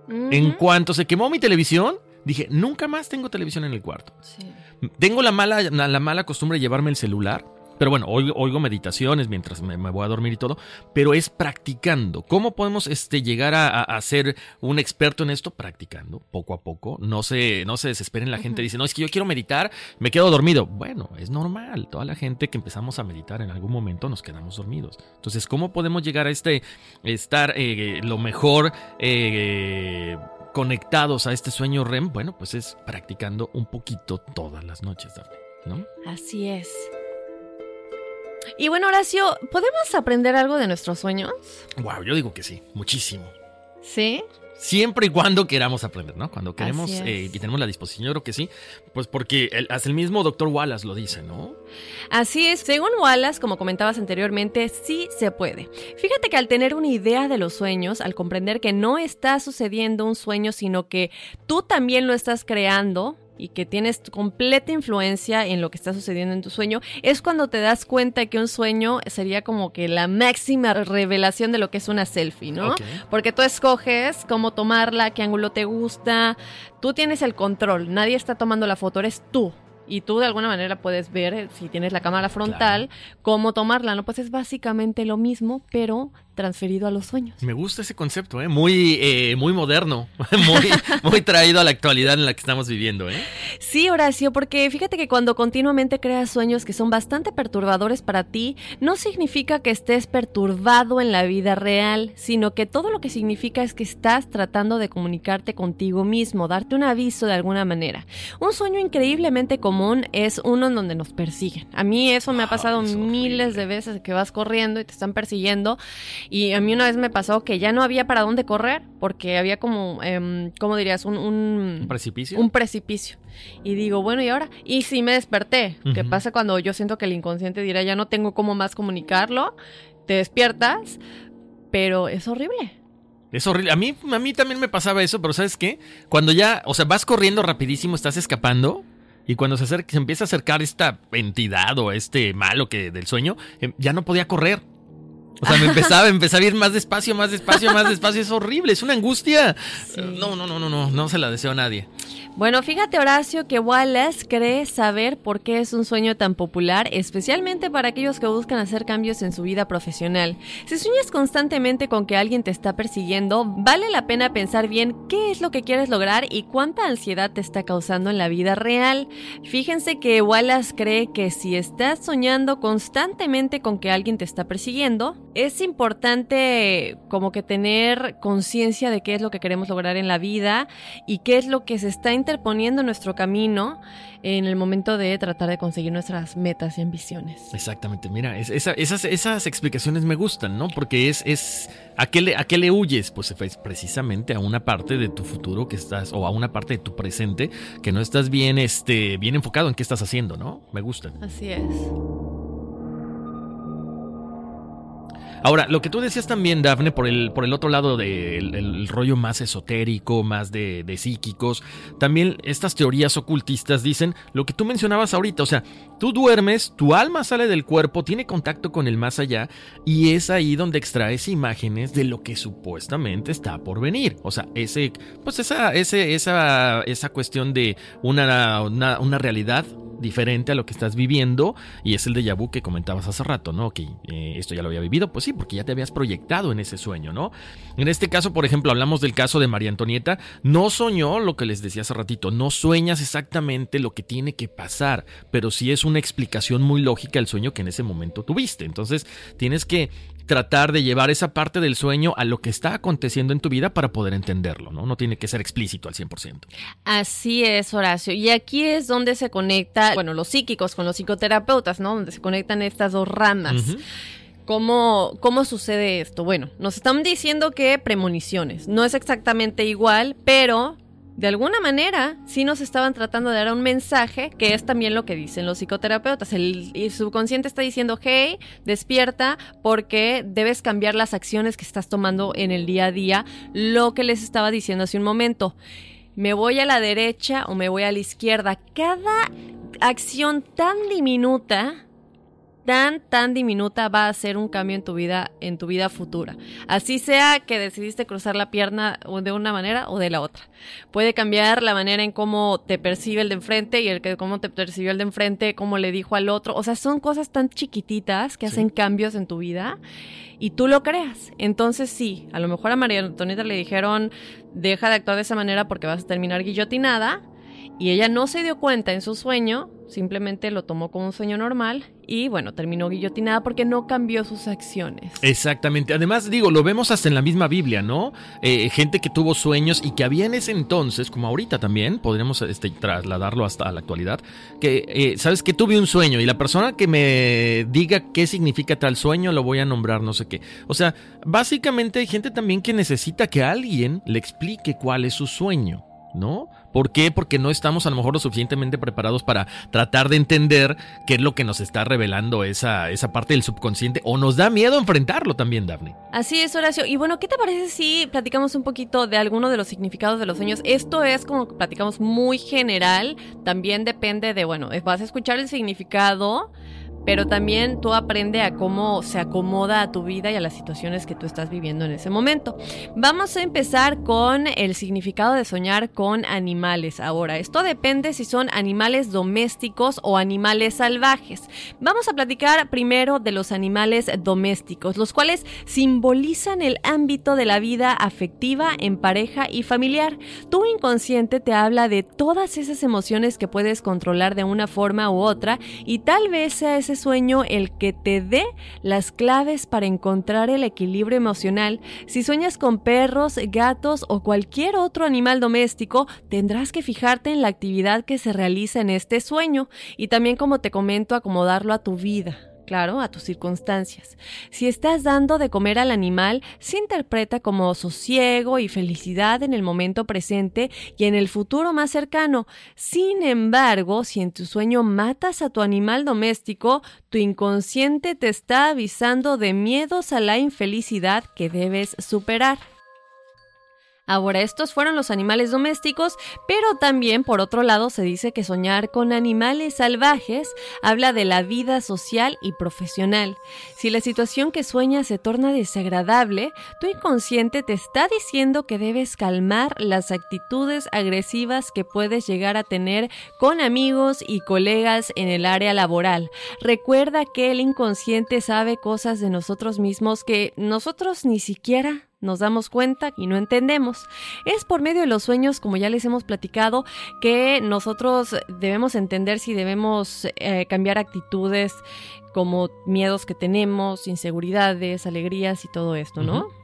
En cuanto se quemó mi televisión, dije, nunca más tengo televisión en el cuarto. Sí. Tengo la mala, la, la mala costumbre de llevarme el celular. Pero bueno, oigo, oigo meditaciones mientras me, me voy a dormir y todo. Pero es practicando. ¿Cómo podemos este, llegar a, a- a ser un experto en esto? Practicando, poco a poco. No se, no se desesperen. La gente dice, no, es que yo quiero meditar, me quedo dormido. Bueno, es normal. Toda la gente que empezamos a meditar en algún momento nos quedamos dormidos. Entonces, ¿cómo podemos llegar a este, estar eh, lo mejor eh, conectados a este sueño REM? Bueno, pues es practicando un poquito todas las noches, Daphne. ¿No? Así es. Y bueno, Horacio, ¿podemos aprender algo de nuestros sueños? Wow, yo digo que sí, muchísimo. Sí. Siempre y cuando queramos aprender, ¿no? Cuando queremos eh, y tenemos la disposición, yo creo que sí. Pues porque el, hasta el mismo doctor Wallace lo dice, ¿no? Así es, según Wallace, como comentabas anteriormente, sí se puede. Fíjate que al tener una idea de los sueños, al comprender que no está sucediendo un sueño, sino que tú también lo estás creando y que tienes completa influencia en lo que está sucediendo en tu sueño, es cuando te das cuenta que un sueño sería como que la máxima revelación de lo que es una selfie, ¿no? Porque tú escoges cómo tomarla, qué ángulo te gusta, tú tienes el control, nadie está tomando la foto, eres tú. Y tú de alguna manera puedes ver, eh, si tienes la cámara frontal, cómo tomarla, ¿no? Pues es básicamente lo mismo, pero transferido a los sueños. Me gusta ese concepto, ¿eh? Muy, eh, muy moderno, muy, muy traído a la actualidad en la que estamos viviendo, ¿eh? Sí, Horacio, porque fíjate que cuando continuamente creas sueños que son bastante perturbadores para ti, no significa que estés perturbado en la vida real, sino que todo lo que significa es que estás tratando de comunicarte contigo mismo, darte un aviso de alguna manera. Un sueño increíblemente común es uno en donde nos persiguen. A mí eso me ha Wow, pasado es miles de veces que vas corriendo y te están persiguiendo. Y a mí una vez me pasó que ya no había para dónde correr, porque había como, em, ¿cómo dirías? Un, un, ¿Un precipicio? un precipicio. Y digo, bueno, ¿y ahora? Y sí me desperté. ¿Qué Ujú. pasa cuando yo siento que el inconsciente dirá, ya no tengo cómo más comunicarlo? Te despiertas, pero es horrible. Es horrible. A mí, a mí también me pasaba eso, pero ¿sabes qué? Cuando ya, o sea, vas corriendo rapidísimo, estás escapando. Y cuando se, acerca- se empieza a acercar esta entidad o este malo que del sueño, em, ya no podía correr. O sea, me empezaba, empezaba a ir más despacio, más despacio, más despacio. Es horrible, es una angustia. No, no, no, no, no, no se la deseo a nadie. Bueno, fíjate Horacio que Wallace cree saber por qué es un sueño tan popular, especialmente para aquellos que buscan hacer cambios en su vida profesional. Si sueñas constantemente con que alguien te está persiguiendo, vale la pena pensar bien qué es lo que quieres lograr y cuánta ansiedad te está causando en la vida real. Fíjense que Wallace cree que si estás soñando constantemente con que alguien te está persiguiendo, es importante como que tener conciencia de qué es lo que queremos lograr en la vida y qué es lo que se está interponiendo en nuestro camino en el momento de tratar de conseguir nuestras metas y ambiciones. Exactamente, mira, es- esa- esas, esas explicaciones me gustan, ¿no? Porque es, es ¿a, qué le, ¿a qué le huyes? Pues es precisamente a una parte de tu futuro que estás, o a una parte de tu presente que no estás bien, este, bien enfocado en qué estás haciendo, ¿no? Me gustan. Así es. Ahora, lo que tú decías también, Dafne, por el, por el otro lado del el rollo más esotérico, más de, de psíquicos, también estas teorías ocultistas dicen lo que tú mencionabas ahorita, o sea, tú duermes, tu alma sale del cuerpo, tiene contacto con el más allá, y es ahí donde extraes imágenes de lo que supuestamente está por venir. O sea, ese, pues esa, ese, esa, esa cuestión de una, una realidad diferente a lo que estás viviendo y es el déjà vu que comentabas hace rato, ¿no? Que eh, esto ya lo había vivido, pues sí, porque ya te habías proyectado en ese sueño, ¿no? En este caso, por ejemplo, hablamos del caso de María Antonieta, no soñó lo que les decía hace ratito, no sueñas exactamente lo que tiene que pasar, pero sí es una explicación muy lógica el sueño que en ese momento tuviste, entonces tienes que tratar de llevar esa parte del sueño a lo que está aconteciendo en tu vida para poder entenderlo, ¿no? No tiene que ser explícito al 100%. Así es, Horacio. Y aquí es donde se conecta, bueno, los psíquicos con los psicoterapeutas, ¿no? Donde se conectan estas dos ramas. ¿Cómo, ¿Cómo sucede esto? Bueno, nos están diciendo que premoniciones. No es exactamente igual, pero de alguna manera sí nos estaban tratando de dar un mensaje, que es también lo que dicen los psicoterapeutas. El, el subconsciente está diciendo, hey, despierta porque debes cambiar las acciones que estás tomando en el día a día, lo que les estaba diciendo hace un momento. Me voy a la derecha o me voy a la izquierda. Cada acción tan diminuta tan tan diminuta va a hacer un cambio en tu vida en tu vida futura. Así sea que decidiste cruzar la pierna de una manera o de la otra. Puede cambiar la manera en cómo te percibe el de enfrente y el que cómo te percibió el de enfrente, cómo le dijo al otro. O sea, son cosas tan chiquititas que Sí. hacen cambios en tu vida y tú lo creas. Entonces sí, a lo mejor a María Antonieta le dijeron, deja de actuar de esa manera porque vas a terminar guillotinada. Y ella no se dio cuenta en su sueño, simplemente lo tomó como un sueño normal y bueno, terminó guillotinada porque no cambió sus acciones. Exactamente. Además, digo, lo vemos hasta en la misma Biblia, ¿no? Eh, gente que tuvo sueños y que había en ese entonces, como ahorita también, podríamos este, trasladarlo hasta la actualidad, que, eh, ¿sabes que Tuve un sueño y la persona que me diga qué significa tal sueño, lo voy a nombrar no sé qué. O sea, básicamente hay gente también que necesita que alguien le explique cuál es su sueño. ¿No? ¿Por qué? Porque no estamos a lo mejor lo suficientemente preparados para tratar de entender qué es lo que nos está revelando esa, esa parte del subconsciente o nos da miedo enfrentarlo también, Daphne. Así es, Horacio. Y bueno, ¿qué te parece si platicamos un poquito de alguno de los significados de los sueños? Esto es como que platicamos muy general, también depende de, bueno, vas a escuchar el significado, pero también tú aprende a cómo se acomoda a tu vida y a las situaciones que tú estás viviendo en ese momento. Vamos a empezar con el significado de soñar con animales ahora. Esto depende si son animales domésticos o animales salvajes. Vamos a platicar primero de los animales domésticos, los cuales simbolizan el ámbito de la vida afectiva en pareja y familiar. Tu inconsciente te habla de todas esas emociones que puedes controlar de una forma u otra y tal vez sea ese sueño el que te dé las claves para encontrar el equilibrio emocional. Si sueñas con perros, gatos o cualquier otro animal doméstico, tendrás que fijarte en la actividad que se realiza en este sueño y también, como te comento, acomodarlo a tu vida. Claro, a tus circunstancias. Si estás dando de comer al animal, se interpreta como sosiego y felicidad en el momento presente y en el futuro más cercano. Sin embargo, si en tu sueño matas a tu animal doméstico, tu inconsciente te está avisando de miedos a la infelicidad que debes superar. Ahora, estos fueron los animales domésticos, pero también por otro lado se dice que soñar con animales salvajes habla de la vida social y profesional. Si la situación que sueñas se torna desagradable, tu inconsciente te está diciendo que debes calmar las actitudes agresivas que puedes llegar a tener con amigos y colegas en el área laboral. Recuerda que el inconsciente sabe cosas de nosotros mismos que nosotros ni siquiera nos damos cuenta y no entendemos. Es por medio de los sueños, como ya les hemos platicado, que nosotros debemos entender si debemos eh, cambiar actitudes como miedos que tenemos, inseguridades, alegrías y todo esto, ¿no?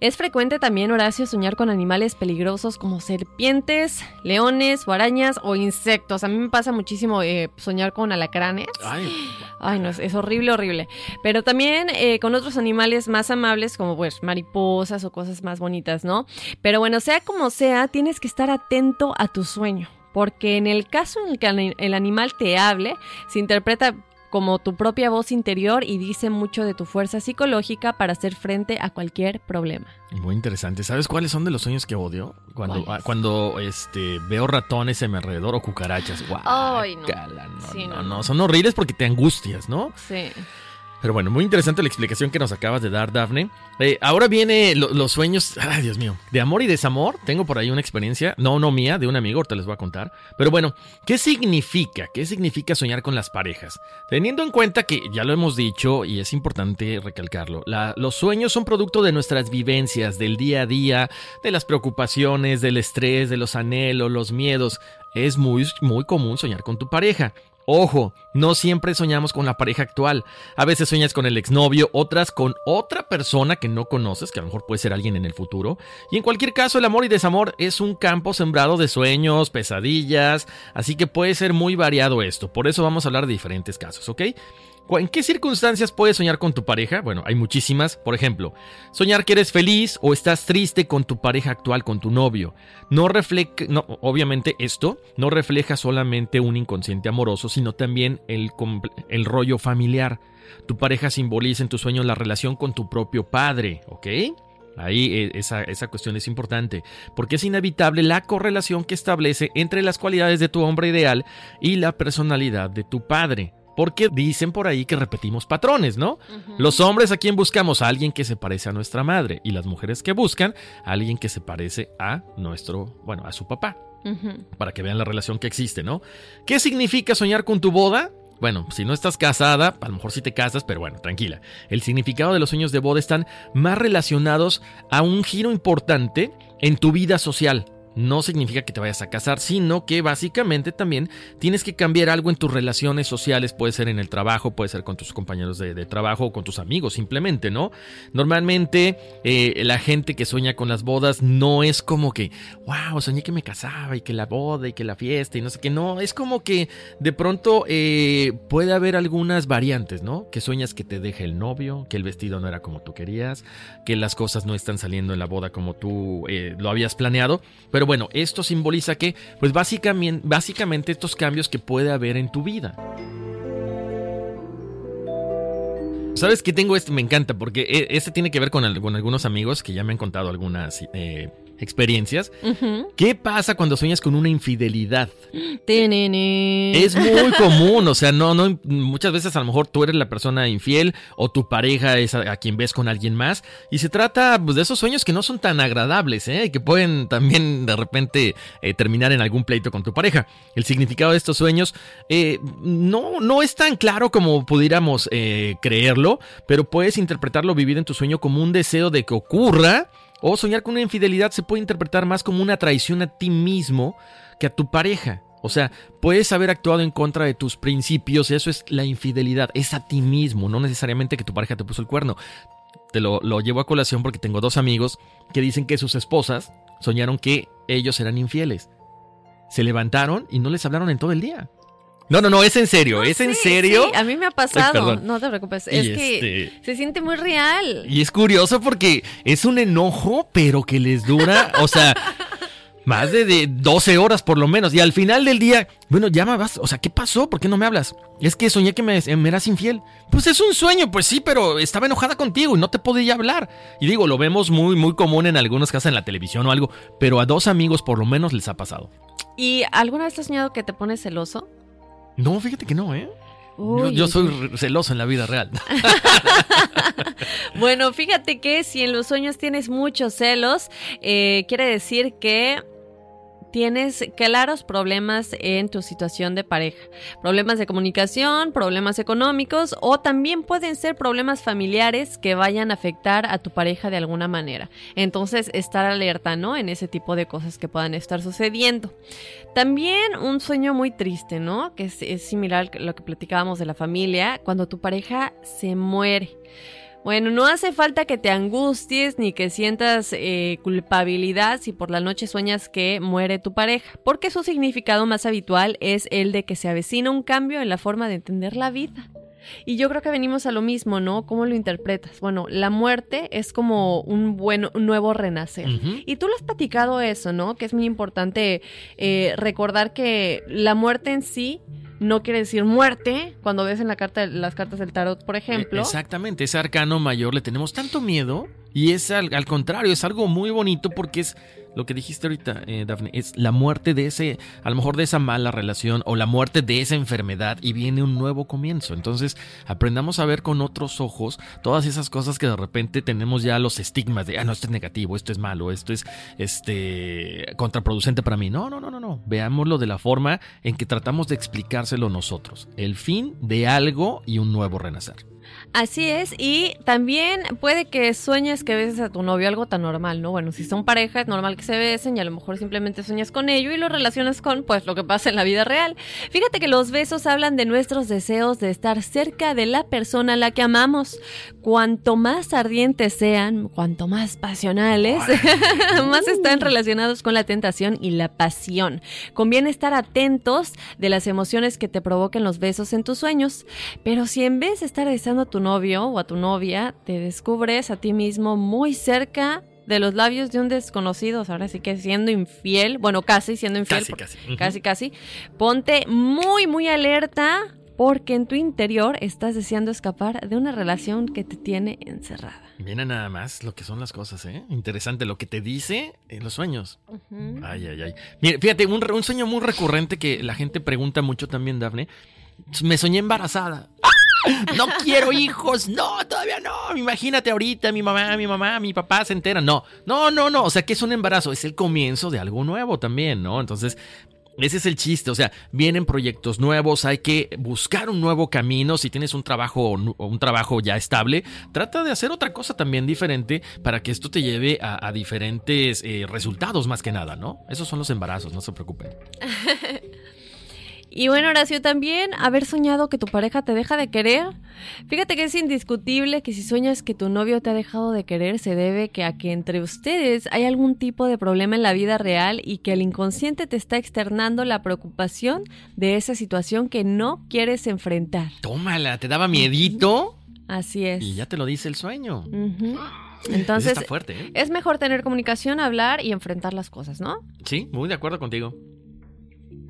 Es frecuente también, Horacio, soñar con animales peligrosos como serpientes, leones o arañas o insectos. A mí me pasa muchísimo eh, soñar con alacranes. Ay, Ay, no, es, es horrible, horrible. Pero también eh, con otros animales más amables como pues mariposas o cosas más bonitas, ¿no? Pero bueno, sea como sea, tienes que estar atento a tu sueño. Porque en el caso en el que el- el animal te hable, se interpreta como tu propia voz interior y dice mucho de tu fuerza psicológica para hacer frente a cualquier problema. Muy interesante. ¿Sabes cuáles son de los sueños que odio? Cuando, ah, cuando este, veo ratones a mi alrededor o cucarachas. Ay, no. Sí, no, no, no, no. Son horribles porque te angustias, ¿no? Sí. Pero bueno, muy interesante la explicación que nos acabas de dar, Dafne. Eh, ahora viene lo- los sueños, ay Dios mío, de amor y desamor. Tengo por ahí una experiencia, no, no mía, de un amigo, ahorita les voy a contar. Pero bueno, ¿qué significa? ¿Qué significa soñar con las parejas? Teniendo en cuenta que ya lo hemos dicho y es importante recalcarlo, los sueños son producto de nuestras vivencias, del día a día, de las preocupaciones, del estrés, de los anhelos, los miedos. Es muy, muy común soñar con tu pareja. Ojo, no siempre soñamos con la pareja actual. A veces sueñas con el exnovio, otras con otra persona que no conoces, que a lo mejor puede ser alguien en el futuro. Y en cualquier caso, el amor y desamor es un campo sembrado de sueños, pesadillas, así que puede ser muy variado esto. Por eso vamos a hablar de diferentes casos, ¿ok? ¿En qué circunstancias puedes soñar con tu pareja? Bueno, hay muchísimas. Por ejemplo, soñar que eres feliz o estás triste con tu pareja actual, con tu novio. No refleja, no, obviamente esto no refleja solamente un inconsciente amoroso, sino también el, el rollo familiar. Tu pareja simboliza en tu sueño la relación con tu propio padre, ¿ok? Ahí eh, esa, esa, cuestión es importante, porque es inevitable la correlación que establece entre las cualidades de tu hombre ideal y la personalidad de tu padre. Porque dicen por ahí que repetimos patrones, ¿no? Los hombres a quien buscamos a alguien que se parece a nuestra madre y las mujeres que buscan a alguien que se parece a nuestro, bueno, a su papá. Para que vean la relación que existe, ¿no? ¿Qué significa soñar con tu boda? Bueno, si no estás casada, a lo mejor sí te casas, pero bueno, tranquila. El significado de los sueños de boda están más relacionados a un giro importante en tu vida social no significa que te vayas a casar, sino que básicamente también tienes que cambiar algo en tus relaciones sociales, puede ser en el trabajo, puede ser con tus compañeros de, trabajo o con tus amigos, simplemente, ¿no? Normalmente eh, la gente que sueña con las bodas no es como que, wow, soñé que me casaba y que la boda y que la fiesta y no sé qué, no, es como que de pronto eh, puede haber algunas variantes, ¿no? Que sueñas que te deje el novio, que el vestido no era como tú querías, que las cosas no están saliendo en la boda como tú eh, lo habías planeado, pero pero bueno, esto simboliza que, pues básicamente, estos cambios que puede haber en tu vida. ¿Sabes qué tengo este? Me encanta porque e, este tiene que ver con, algunos amigos que ya me han contado algunas eh, experiencias. ¿Qué pasa cuando sueñas con una infidelidad? Es muy común, o sea, no, no, muchas veces a lo mejor tú eres la persona infiel o tu pareja es a, quien ves con alguien más y se trata pues, de esos sueños que no son tan agradables, ¿eh? que pueden también de repente eh, terminar en algún pleito con tu pareja. El significado de estos sueños eh, no, no es tan claro como pudiéramos creerlo, pero puedes interpretarlo vivir en tu sueño como un deseo de que ocurra o soñar con una infidelidad se puede interpretar más como una traición a ti mismo que a tu pareja. O sea, puedes haber actuado en contra de tus principios, eso es la infidelidad, es a ti mismo, no necesariamente que tu pareja te puso el cuerno. Te lo, lo llevo a colación porque tengo dos amigos que dicen que sus esposas soñaron que ellos eran infieles. Se levantaron y no les hablaron en todo el día. No, no, no, es en serio, es en serio. a mí me ha pasado, no te preocupes, es que este se siente muy real. Y es curioso porque es un enojo, pero que les dura, o sea, más de, 12 horas por lo menos. Y al final del día, bueno, ya me vas, o sea, ¿qué pasó? ¿Por qué no me hablas? Es que soñé que me, me eras infiel. Pues es un sueño, pues sí, pero estaba enojada contigo y no te podía hablar. Y digo, lo vemos muy, muy común en algunas casas en la televisión o algo, pero a dos amigos por lo menos les ha pasado. ¿Y alguna vez has soñado que te pones celoso? No, fíjate que no, ¿eh? yo, soy celoso en la vida real. bueno, fíjate que si en los sueños tienes muchos celos, eh, quiere decir que tienes claros problemas en tu situación de pareja. Problemas de comunicación, problemas económicos o también pueden ser problemas familiares que vayan a afectar a tu pareja de alguna manera. Entonces, estar alerta, ¿no? En ese tipo de cosas que puedan estar sucediendo. También un sueño muy triste, ¿no? Que es, es similar a lo que platicábamos de la familia, cuando tu pareja se muere. Bueno, no hace falta que te angusties ni que sientas eh, culpabilidad si por la noche sueñas que muere tu pareja, porque su significado más habitual es el de que se avecina un cambio en la forma de entender la vida. Y yo creo que venimos a lo mismo, ¿no? ¿Cómo lo interpretas? Bueno, la muerte es como un, buen, nuevo renacer. Y tú lo has platicado eso, ¿no? Que es muy importante eh, recordar que la muerte en sí no quiere decir muerte cuando ves en la carta, las cartas del tarot, por ejemplo. Exactamente, ese arcano mayor le tenemos tanto miedo y es al, al contrario, es algo muy bonito porque es lo que dijiste ahorita, eh, Daphne, es la muerte de ese, a lo mejor de esa mala relación o la muerte de esa enfermedad y viene un nuevo comienzo. Entonces, aprendamos a ver con otros ojos todas esas cosas que de repente tenemos ya los estigmas de, ah, no, esto es negativo, esto es malo, esto es este contraproducente para mí. No, no, no, no, no. Veámoslo de la forma en que tratamos de explicárselo nosotros. El fin de algo y un nuevo renacer. Así es, y también puede que sueñes que beses a tu novio, algo tan normal, ¿no? Bueno, si son pareja es normal que se besen y a lo mejor simplemente sueñas con ello y lo relacionas con, pues, lo que pasa en la vida real. Fíjate que los besos hablan de nuestros deseos de estar cerca de la persona a la que amamos. Cuanto más ardientes sean, cuanto más pasionales, más están relacionados con la tentación y la pasión. Conviene estar atentos de las emociones que te provoquen los besos en tus sueños, pero si en vez de estar besando a tu novio o a tu novia, te descubres a ti mismo muy cerca de los labios de un desconocido, ahora sí que siendo infiel, bueno, casi siendo infiel, Casi, casi. Casi, casi, ponte muy, muy alerta porque en tu interior estás deseando escapar de una relación que te tiene encerrada. Viene nada más lo que son las cosas, ¿eh? Interesante lo que te dice en los sueños. Ay, ay, ay. Mira, fíjate, un, un sueño muy recurrente que la gente pregunta mucho también, Dafne. Me soñé embarazada. No quiero hijos, no, todavía no. Imagínate ahorita, mi mamá, mi mamá, mi papá se enteran. No, no, no, no. O sea, que es un embarazo, es el comienzo de algo nuevo también, ¿no? Entonces, ese es el chiste. O sea, vienen proyectos nuevos, hay que buscar un nuevo camino. Si tienes un trabajo, un trabajo ya estable, trata de hacer otra cosa también diferente para que esto te lleve a, a diferentes eh, resultados más que nada, ¿no? Esos son los embarazos, no se preocupen. Y bueno, Horacio, también haber soñado que tu pareja te deja de querer. Fíjate que es indiscutible que si sueñas que tu novio te ha dejado de querer, se debe que a que entre ustedes hay algún tipo de problema en la vida real y que el inconsciente te está externando la preocupación de esa situación que no quieres enfrentar. Tómala, te daba miedito Así es. y ya te lo dice el sueño. Ujú. Ese Entonces, está fuerte, ¿eh? es mejor tener comunicación, hablar y enfrentar las cosas, ¿no? Sí, muy de acuerdo contigo.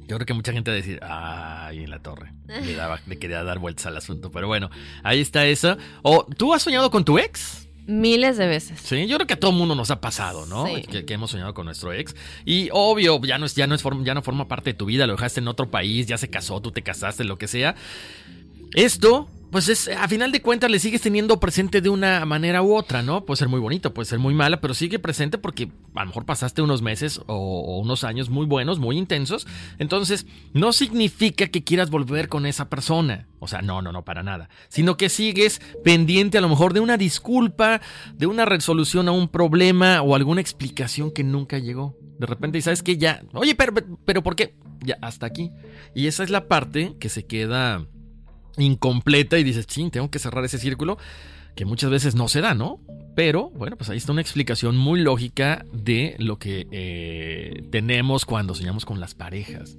Yo creo que mucha gente va a decir, ay, en la torre. Le, daba, le quería dar vueltas al asunto. Pero bueno, ahí está eso. O, ¿tú has soñado con tu ex? Miles de veces. Sí, yo creo que a todo mundo nos ha pasado, ¿no? Sí. Que, que hemos soñado con nuestro ex. Y obvio, ya no, es, ya, no es form- ya no forma parte de tu vida, lo dejaste en otro país, ya se casó, tú te casaste, lo que sea. Esto, pues es, a final de cuentas, le sigues teniendo presente de una manera u otra, ¿no? Puede ser muy bonito, puede ser muy mala, pero sigue presente porque a lo mejor pasaste unos meses o, unos años muy buenos, muy intensos. Entonces, no significa que quieras volver con esa persona. O sea, no, no, no, para nada. Sino que sigues pendiente a lo mejor de una disculpa, de una resolución a un problema o alguna explicación que nunca llegó. De repente, y sabes que ya, oye, pero, pero ¿por qué? Ya, hasta aquí. Y esa es la parte que se queda incompleta y dices, sí, tengo que cerrar ese círculo, que muchas veces no se da, ¿no? Pero, bueno, pues ahí está una explicación muy lógica de lo que eh, tenemos cuando soñamos con las parejas.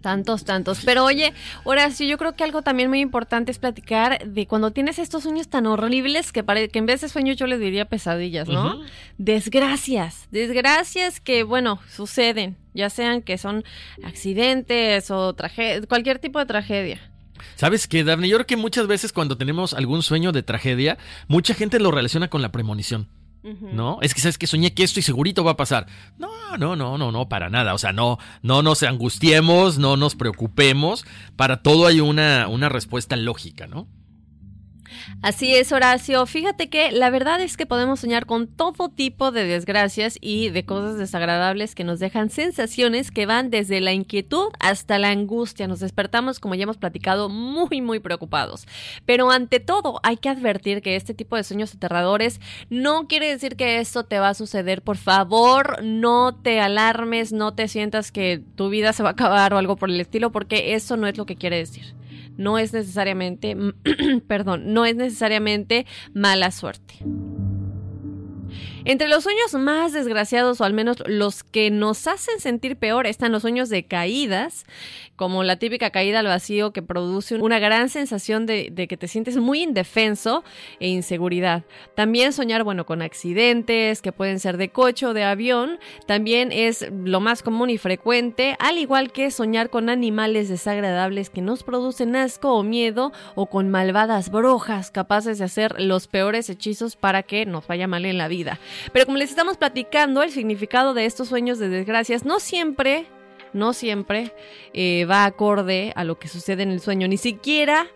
Tantos, tantos. Pero oye, Horacio, yo creo que algo también muy importante es platicar de cuando tienes estos sueños tan horribles que, pare- que en vez de sueños yo les diría pesadillas, ¿no? Desgracias, desgracias que, bueno, suceden, ya sean que son accidentes o cualquier tipo de tragedia. ¿Sabes qué, Daphne? Yo creo que muchas veces cuando tenemos algún sueño de tragedia, mucha gente lo relaciona con la premonición. ¿No? Es que sabes que soñé que esto y segurito va a pasar. No, no, no, no, no, para nada. O sea, no, no nos angustiemos, no nos preocupemos. Para todo hay una, una respuesta lógica, ¿no? Así es, Horacio. Fíjate que la verdad es que podemos soñar con todo tipo de desgracias y de cosas desagradables que nos dejan sensaciones que van desde la inquietud hasta la angustia. Nos despertamos, como ya hemos platicado, muy, muy preocupados. Pero ante todo, hay que advertir que este tipo de sueños aterradores no quiere decir que esto te va a suceder. Por favor, no te alarmes, no te sientas que tu vida se va a acabar o algo por el estilo, porque eso no es lo que quiere decir no es necesariamente, perdón, no es necesariamente mala suerte. Entre los sueños más desgraciados, o al menos los que nos hacen sentir peor, están los sueños de caídas, como la típica caída al vacío que produce una gran sensación de, de que te sientes muy indefenso e inseguridad. También soñar, bueno, con accidentes, que pueden ser de coche o de avión, también es lo más común y frecuente, al igual que soñar con animales desagradables que nos producen asco o miedo, o con malvadas brujas capaces de hacer los peores hechizos para que nos vaya mal en la vida. Pero como les estamos platicando, el significado de estos sueños de desgracias no siempre, no siempre eh, va acorde a lo que sucede en el sueño, ni siquiera,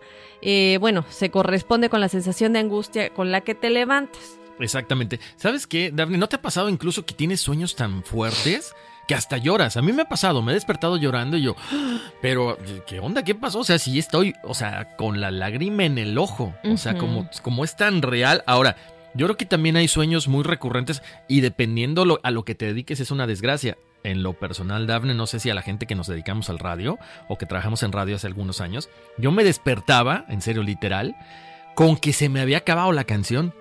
eh, bueno, se corresponde con la sensación de angustia con la que te levantas. Exactamente. ¿Sabes qué, Daphne? ¿No te ha pasado incluso que tienes sueños tan fuertes que hasta lloras. A mí me ha pasado, me he despertado llorando y yo, "Ah, pero ¿qué onda? ¿Qué pasó? O sea, si estoy, o sea, con la lágrima en el ojo. O sea, como, como es tan real. Ahora, yo creo que también hay sueños muy recurrentes y dependiendo lo- a lo que te dediques es una desgracia. En lo personal, Dafne, no sé si a la gente que nos dedicamos al radio o que trabajamos en radio hace algunos años, yo me despertaba, en serio, literal, con que se me había acabado la canción.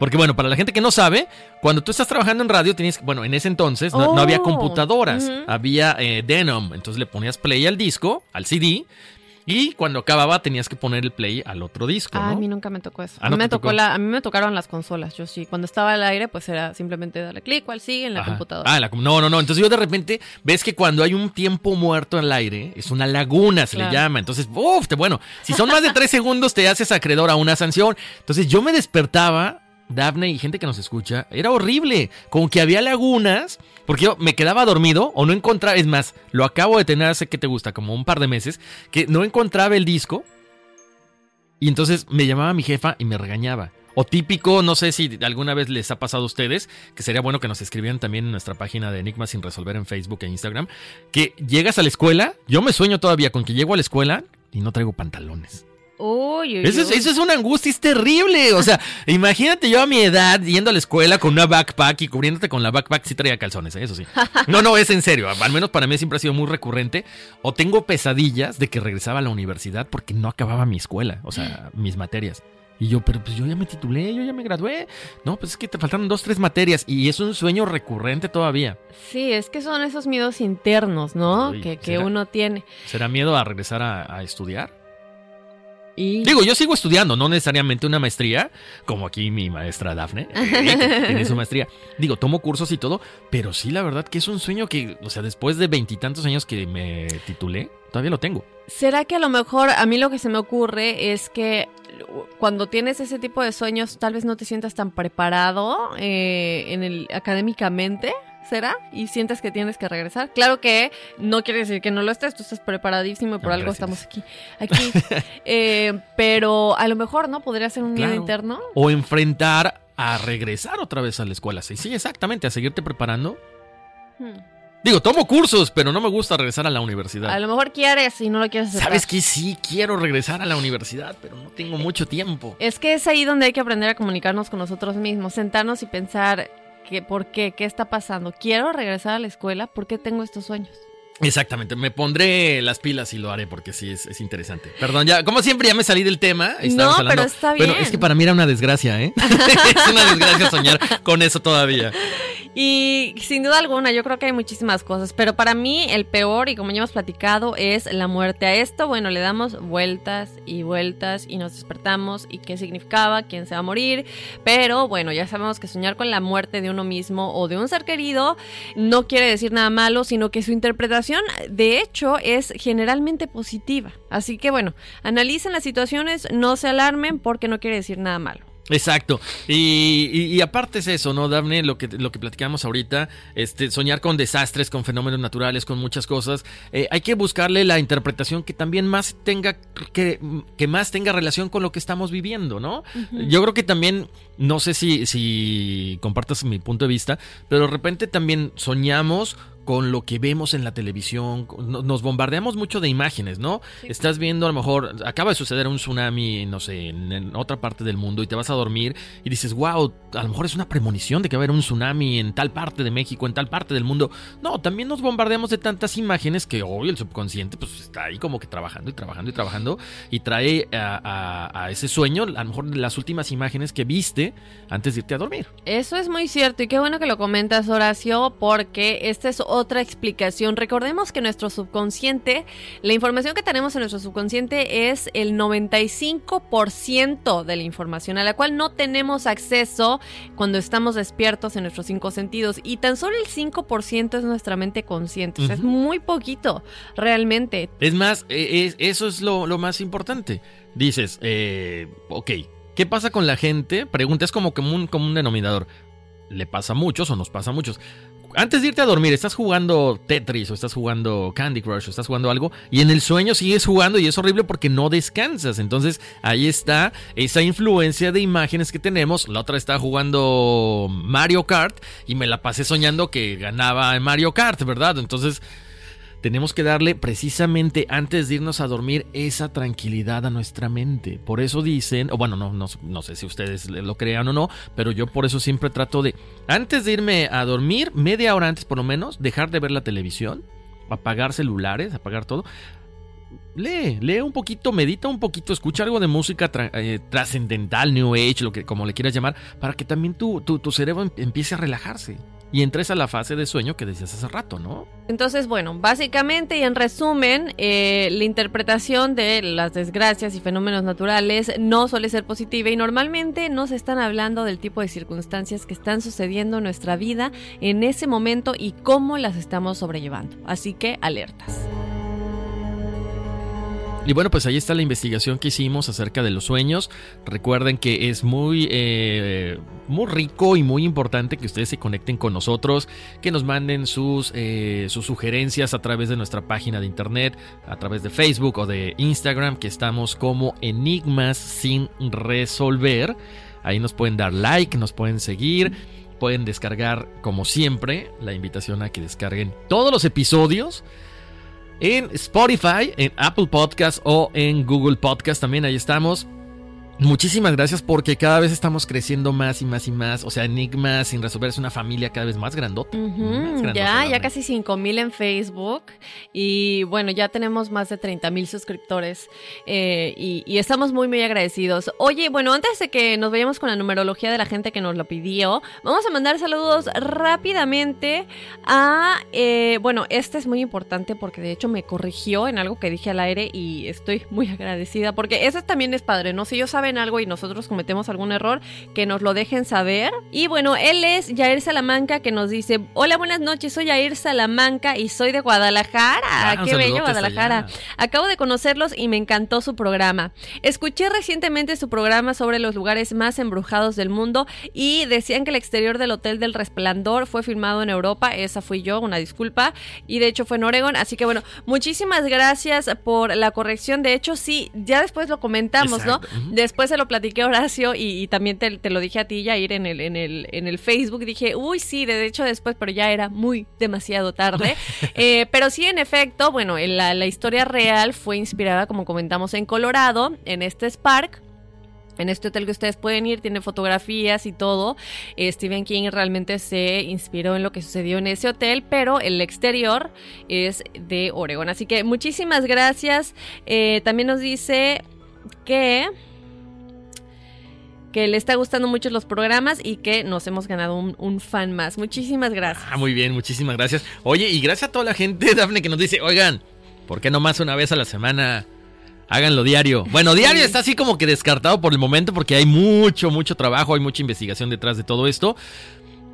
Porque bueno, para la gente que no sabe, cuando tú estás trabajando en radio, tienes, bueno, en ese entonces no, no había Oh, computadoras, había eh, Denom, entonces le ponías play al disco, al CD, y cuando acababa tenías que poner el play al otro disco, Ah, ¿no? a mí nunca me tocó eso. Ah, a, mí ¿no me tocó tocó? la, a mí me tocaron las consolas. Yo sí, cuando estaba al aire, pues era simplemente darle clic, cual sigue en la Ajá. computadora. Ah, la no, no, no. Entonces yo de repente ves que cuando hay un tiempo muerto al aire, es una laguna, se le llama. Entonces, uff, bueno, si son más de tres segundos, te haces acreedor a una sanción. Entonces yo me despertaba, Daphne y gente que nos escucha, era horrible. Como que había lagunas, porque yo me quedaba dormido o no encontraba, es más, lo acabo de tener hace que te gusta, como un par de meses, que no encontraba el disco. Y entonces me llamaba mi jefa y me regañaba. O típico, no sé si alguna vez les ha pasado a ustedes, que sería bueno que nos escribieran también en nuestra página de Enigmas sin resolver en Facebook e Instagram, que llegas a la escuela, yo me sueño todavía con que llego a la escuela y no traigo pantalones. Uy, uy, Eso es, uy. eso es una angustia, es terrible. O sea, imagínate yo a mi edad yendo a la escuela con una backpack y cubriéndote con la backpack, sí traía calzones, ¿eh? eso sí. No, no, es en serio. Al menos para mí siempre ha sido muy recurrente. O tengo pesadillas de que regresaba a la universidad porque no acababa mi escuela, o sea, mis materias. Y yo, pero pues yo ya me titulé, yo ya me gradué. No, pues es que te faltaron dos, tres materias y es un sueño recurrente todavía. Sí, es que son esos miedos internos, ¿no? Uy, que que uno tiene. ¿Será miedo a regresar a, a estudiar? Y Digo, yo sigo estudiando, no necesariamente una maestría, como aquí mi maestra Dafne, eh, tiene su maestría. Digo, tomo cursos y todo, pero sí, la verdad que es un sueño que, o sea, después de veintitantos años que me titulé, todavía lo tengo. ¿Será que a lo mejor a mí lo que se me ocurre es que cuando tienes ese tipo de sueños tal vez no te sientas tan preparado eh, en el académicamente? ¿Será? Y sientes que tienes que regresar. Claro que no quiere decir que no lo estés, tú estás preparadísimo y por algo gracias. estamos aquí. aquí. Eh, pero a lo mejor, ¿no? Podría ser un miedo Claro. interno. O enfrentar a regresar otra vez a la escuela. Sí, sí, exactamente, a seguirte preparando. Hmm. Digo, tomo cursos, pero no me gusta regresar a la universidad. A lo mejor quieres y no lo quieres aceptar. ¿Sabes que Sí, quiero regresar a la universidad, pero no tengo mucho tiempo. Es que es ahí donde hay que aprender a comunicarnos con nosotros mismos, sentarnos y pensar que por qué, qué está pasando. Quiero regresar a la escuela, ¿por qué tengo estos sueños? Exactamente, me pondré las pilas y lo haré porque sí es, es interesante. Perdón, ya, como siempre ya me salí del tema. No, hablando- pero está Bueno, bien. es que para mí era una desgracia, ¿eh? es una desgracia soñar con eso todavía. Y sin duda alguna, yo creo que hay muchísimas cosas, pero para mí el peor, y como ya hemos platicado, es la muerte. A esto, bueno, le damos vueltas y vueltas y nos despertamos y qué significaba, quién se va a morir, pero bueno, ya sabemos que soñar con la muerte de uno mismo o de un ser querido no quiere decir nada malo, sino que su interpretación, de hecho, es generalmente positiva. Así que bueno, analicen las situaciones, no se alarmen porque no quiere decir nada malo. Exacto. Y, y- y aparte es eso, ¿no, Daphne? Lo que, lo que platicamos ahorita, este, soñar con desastres, con fenómenos naturales, con muchas cosas. eh, hay que buscarle la interpretación que también más tenga, que, que más tenga relación con lo que estamos viviendo, ¿no? Yo creo que también, no sé si, si compartas mi punto de vista, pero de repente también soñamos con lo que vemos en la televisión, nos bombardeamos mucho de imágenes, ¿no? Estás viendo a lo mejor, acaba de suceder un tsunami, no sé, en, en otra parte del mundo y te vas a dormir y dices, wow, a lo mejor es una premonición de que va a haber un tsunami en tal parte de México, en tal parte del mundo. No, también nos bombardeamos de tantas imágenes que hoy el subconsciente pues está ahí como que trabajando y trabajando y trabajando y trae a, a- a ese sueño a lo mejor las últimas imágenes que viste antes de irte a dormir. Eso es muy cierto y qué bueno que lo comentas Horacio porque esta es otra explicación. Recordemos que nuestro subconsciente, la información que tenemos en nuestro subconsciente es el 95% de la información a la cual no tenemos acceso cuando estamos despiertos en nuestros cinco sentidos y tan solo el 5% es nuestra mente consciente. O sea, es muy poquito realmente. Es más, es- eso es lo, lo más importante. Dices, eh, ok, ¿qué pasa con la gente? Pregunta, es como, como, un, como un denominador. Le pasa a muchos o nos pasa a muchos. Antes de irte a dormir, estás jugando Tetris o estás jugando Candy Crush o estás jugando algo y en el sueño sigues jugando y es horrible porque no descansas. Entonces ahí está esa influencia de imágenes que tenemos. La otra está jugando Mario Kart y me la pasé soñando que ganaba Mario Kart, ¿verdad? Entonces tenemos que darle precisamente antes de irnos a dormir esa tranquilidad a nuestra mente. Por eso dicen, o bueno, no, no, sé si ustedes lo crean o no, pero yo por eso siempre trato de, antes de irme a dormir, media hora antes por lo menos, dejar de ver la televisión, apagar celulares, apagar todo. Lee, lee un poquito, medita un poquito, escucha algo de música eh, trascendental, New Age, lo que como le quieras llamar, para que también tu, tu, tu cerebro em-, empiece a relajarse y entres a la fase de sueño que decías hace rato, ¿no? Entonces, bueno, básicamente y en resumen, eh, la interpretación de las desgracias y fenómenos naturales no suele ser positiva y normalmente no se están hablando del tipo de circunstancias que están sucediendo en nuestra vida en ese momento y cómo las estamos sobrellevando. Así que alertas. Y bueno, pues ahí está la investigación que hicimos acerca de los sueños. Recuerden que es muy, eh, muy rico y muy importante que ustedes se conecten con nosotros, que nos manden sus, eh, sus sugerencias a través de nuestra página de internet, a través de Facebook o de Instagram, que estamos como Enigmas sin resolver. Ahí nos pueden dar like, nos pueden seguir. Pueden descargar, como siempre, la invitación a que descarguen todos los episodios en Spotify, en Apple Podcast o en Google Podcast. También ahí estamos. Muchísimas gracias porque cada vez estamos creciendo más y más y más. O sea, Enigma sin resolver es una familia cada vez más grandota. ya, ya casi 5 mil en Facebook y bueno, ya tenemos más de 30 mil suscriptores eh, y, estamos muy, muy agradecidos. Oye, bueno, antes de que nos vayamos con la numerología de la gente que nos lo pidió, vamos a mandar saludos rápidamente a, eh, bueno, este es muy importante porque de hecho me corrigió en algo que dije al aire y estoy muy agradecida porque eso también es padre, ¿no? Si ellos saben algo y nosotros cometemos algún error, que nos lo dejen saber. Y bueno, él es Jair Salamanca que nos dice, hola, buenas noches, soy Jair Salamanca y soy de Guadalajara. Ah, Qué bello Guadalajara. Acabo de conocerlos y me encantó su programa. Escuché recientemente su programa sobre los lugares más embrujados del mundo y decían que el exterior del Hotel del Resplandor fue filmado en Europa. Esa fui yo, una disculpa. Y de hecho fue en Oregon. Así que bueno, muchísimas gracias por la corrección. De hecho, sí, ya después lo comentamos, ¿no? Después después se lo platiqué a Horacio y, también te, lo dije a ti, Yair, en el, en el, en el Facebook. Dije, uy, sí, de hecho después, pero ya era muy demasiado tarde. Eh, pero sí, en efecto, bueno, la, la historia real fue inspirada, como comentamos, en Colorado, en este Spark. En este hotel que ustedes pueden ir, tiene fotografías y todo. Eh, Stephen King realmente se inspiró en lo que sucedió en ese hotel, pero el exterior es de Oregon. Así que muchísimas gracias. Eh, también nos dice que que le está gustando mucho los programas y que nos hemos ganado un, fan más. Muchísimas gracias. Ah, muy bien, muchísimas gracias. Oye, y gracias a toda la gente, Dafne, que nos dice, oigan, ¿por qué no más una vez a la semana? Háganlo diario. Bueno, diario está así como que descartado por el momento porque hay mucho, mucho trabajo, hay mucha investigación detrás de todo esto.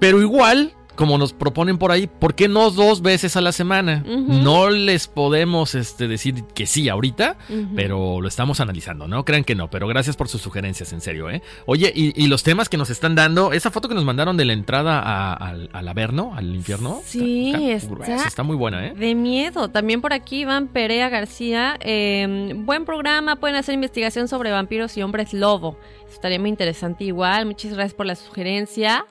Pero igual, como nos proponen por ahí, ¿por qué no dos veces a la semana? No les podemos este, decir que sí ahorita, pero lo estamos analizando, ¿no? Crean que no, pero gracias por sus sugerencias, en serio, ¿eh? Oye, y, los temas que nos están dando, esa foto que nos mandaron de la entrada al Averno, al infierno. Sí, está, está, muy buena, ¿eh? De miedo. También por aquí Iván Perea García. Em, buen programa, pueden hacer investigación sobre vampiros y hombres lobo. estaría muy interesante igual. Muchas gracias por la sugerencia.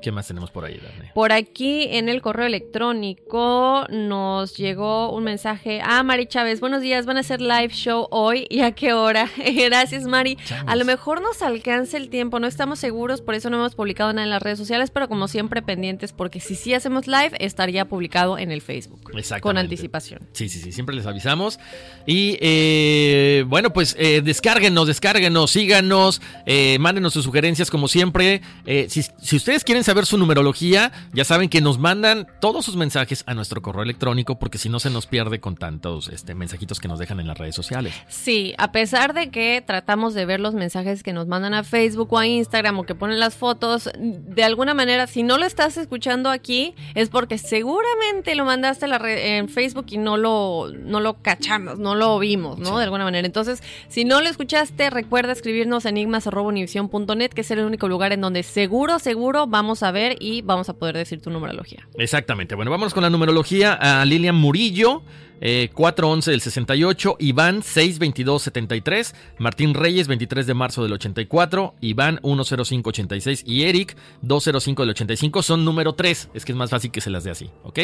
¿Qué más tenemos por ahí, Dani? Por aquí en el correo electrónico nos llegó un mensaje. Ah, Mari Chávez, buenos días, van a hacer live show hoy. ¿Y a qué hora? Gracias, Mari. A lo mejor nos alcance el tiempo, no estamos seguros, por eso no hemos publicado nada en las redes sociales, pero como siempre pendientes, porque si sí hacemos live, estaría publicado en el Facebook. Exacto. Con anticipación. Sí, sí, sí, siempre les avisamos. Y eh, bueno, pues eh, descárguenos, descárguenos, síganos, eh, mándenos sus sugerencias como siempre. si, si ustedes quieren saber su numerología, ya saben que nos mandan todos sus mensajes a nuestro correo electrónico porque si no se nos pierde con tantos este, mensajitos que nos dejan en las redes sociales. Sí, a pesar de que tratamos de ver los mensajes que nos mandan a Facebook o a Instagram o que ponen las fotos, de alguna manera, si no lo estás escuchando aquí, es porque seguramente lo mandaste en Facebook y no lo, no lo cachamos, no lo vimos, ¿no? De alguna manera. Entonces, si no lo escuchaste, recuerda escribirnos enigmas.univision.net, que es el único lugar en donde seguro, seguro vamos vamos a ver y vamos a poder decir tu numerología. Exactamente. Bueno, vámonos con la numerología. A Lilian Murillo, eh, 411 del 68. Iván 62273. Martín Reyes, 23 de marzo del 84. Iván 10586. Y Eric 205 del 85. Son número 3. Es que es más fácil que se las dé así, ¿ok?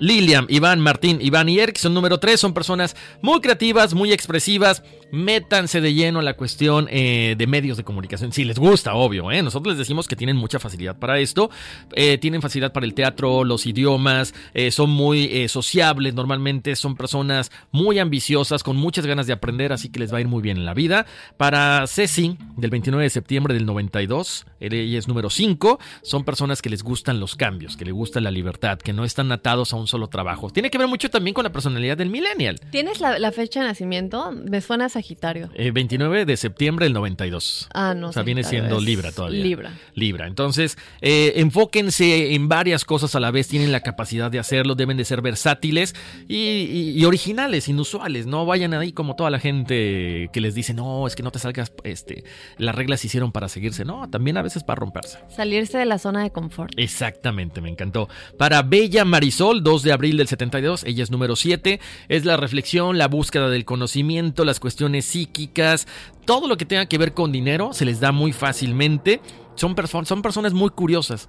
Lilian, Iván, Martín, Iván y Eric son número 3, son personas muy creativas, muy expresivas. Métanse de lleno a la cuestión eh, de medios de comunicación. Si les gusta, obvio. ¿eh? Nosotros les decimos que tienen mucha facilidad para esto. Eh, tienen facilidad para el teatro, los idiomas. eh, son muy sociables normalmente. Son personas muy ambiciosas, con muchas ganas de aprender. Así que les va a ir muy bien en la vida. Para Ceci, del 29 de septiembre del 92, ella es número 5. Son personas que les gustan los cambios, que les gusta la libertad, que no están atados a un solo trabajo. Tiene que ver mucho también con la personalidad del millennial. ¿Tienes la, la fecha de nacimiento? Me suena a Sagitario. Eh, 29 de septiembre del 92. Ah, no. O sea, viene siendo Libra todavía. Libra. Libra. Entonces, eh, enfóquense en varias cosas a la vez. Tienen la capacidad de hacerlo. Deben de ser versátiles y, y- y originales, inusuales. No vayan ahí como toda la gente que les dice, no, es que no te salgas, este, las reglas se hicieron para seguirse. No, también a veces para romperse. Salirse de la zona de confort. Exactamente, me encantó. Para Bella Marisol, 2 de abril del 72, ella es número 7, es la reflexión, la búsqueda del conocimiento, las cuestiones psíquicas, todo lo que tenga que ver con dinero se les da muy fácilmente. Son, perso- son personas muy curiosas.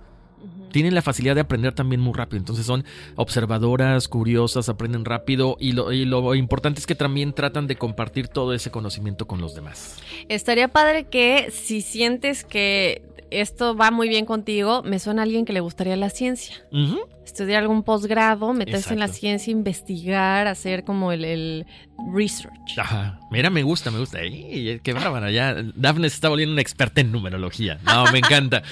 Tienen la facilidad de aprender también muy rápido, entonces son observadoras, curiosas, aprenden rápido y lo, y lo importante es que también tratan de compartir todo ese conocimiento con los demás. Estaría padre que si sientes que esto va muy bien contigo, me suena a alguien que le gustaría la ciencia. Estudiar algún posgrado, meterse en la ciencia, investigar, hacer como el, el research. Ajá. Mira, me gusta, me gusta. Ey, qué bárbara. Ya Dafne se está volviendo una experta en numerología. No, me encanta.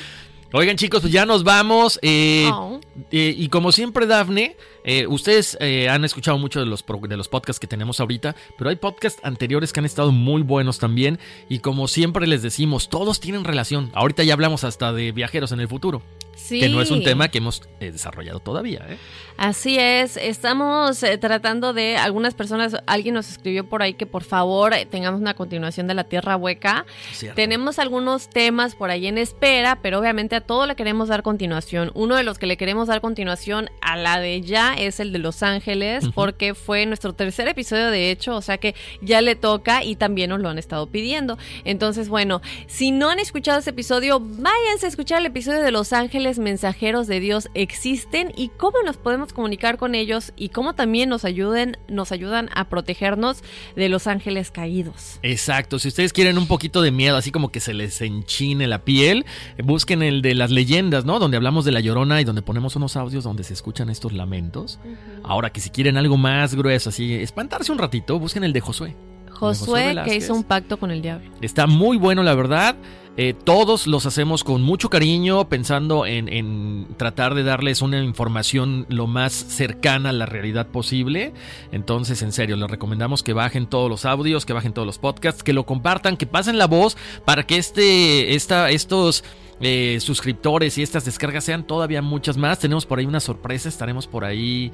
Oigan, chicos, pues ya nos vamos. eh, Oh. eh, y como siempre, Dafne, eh, ustedes eh, han escuchado mucho de los, de los podcasts que tenemos ahorita, pero hay podcasts anteriores que han estado muy buenos también. Y como siempre les decimos, todos tienen relación. Ahorita ya hablamos hasta de viajeros en el futuro, Sí. que no es un tema que hemos eh, desarrollado todavía. ¿eh? Así es, estamos eh, tratando de algunas personas, alguien nos escribió por ahí que por favor eh, tengamos una continuación de la Tierra Hueca. Cierto. Tenemos algunos temas por ahí en espera, pero obviamente a todo le queremos dar continuación. Uno de los que le queremos dar continuación a la de ya es el de Los Ángeles, porque fue nuestro tercer episodio de hecho, o sea que ya le toca y también nos lo han estado pidiendo. Entonces, bueno, si no han escuchado ese episodio, váyanse a escuchar el episodio de Los Ángeles Mensajeros de Dios existen y cómo nos podemos comunicar con ellos y cómo también nos ayuden, nos ayudan a protegernos de los ángeles caídos. Exacto, si ustedes quieren un poquito de miedo, así como que se les enchine la piel, eh, busquen el de las leyendas, ¿no? Donde hablamos de la llorona y donde ponemos unos audios donde se escuchan estos lamentos. Ahora que si quieren algo más grueso, así, espantarse un ratito, busquen el de Josué. Josué Josué que hizo un pacto con el diablo. Está muy bueno, la verdad. Eh, todos los hacemos con mucho cariño, pensando en, tratar de darles una información lo más cercana a la realidad posible. Entonces, en serio, les recomendamos que bajen todos los audios, que bajen todos los podcasts, que lo compartan, que pasen la voz para que este, esta, estos eh, suscriptores y estas descargas sean todavía muchas más. Tenemos por ahí una sorpresa, estaremos por ahí.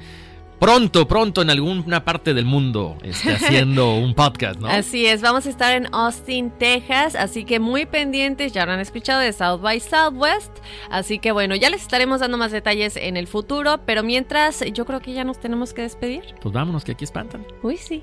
Pronto, pronto en alguna parte del mundo este, haciendo un podcast, ¿no? Así es, vamos a estar en Austin, Texas, así que muy pendientes, ya lo han escuchado de South by Southwest, así que bueno, ya les estaremos dando más detalles en el futuro, pero mientras yo creo que ya nos tenemos que despedir. Pues vámonos, que aquí espantan. Uy, sí.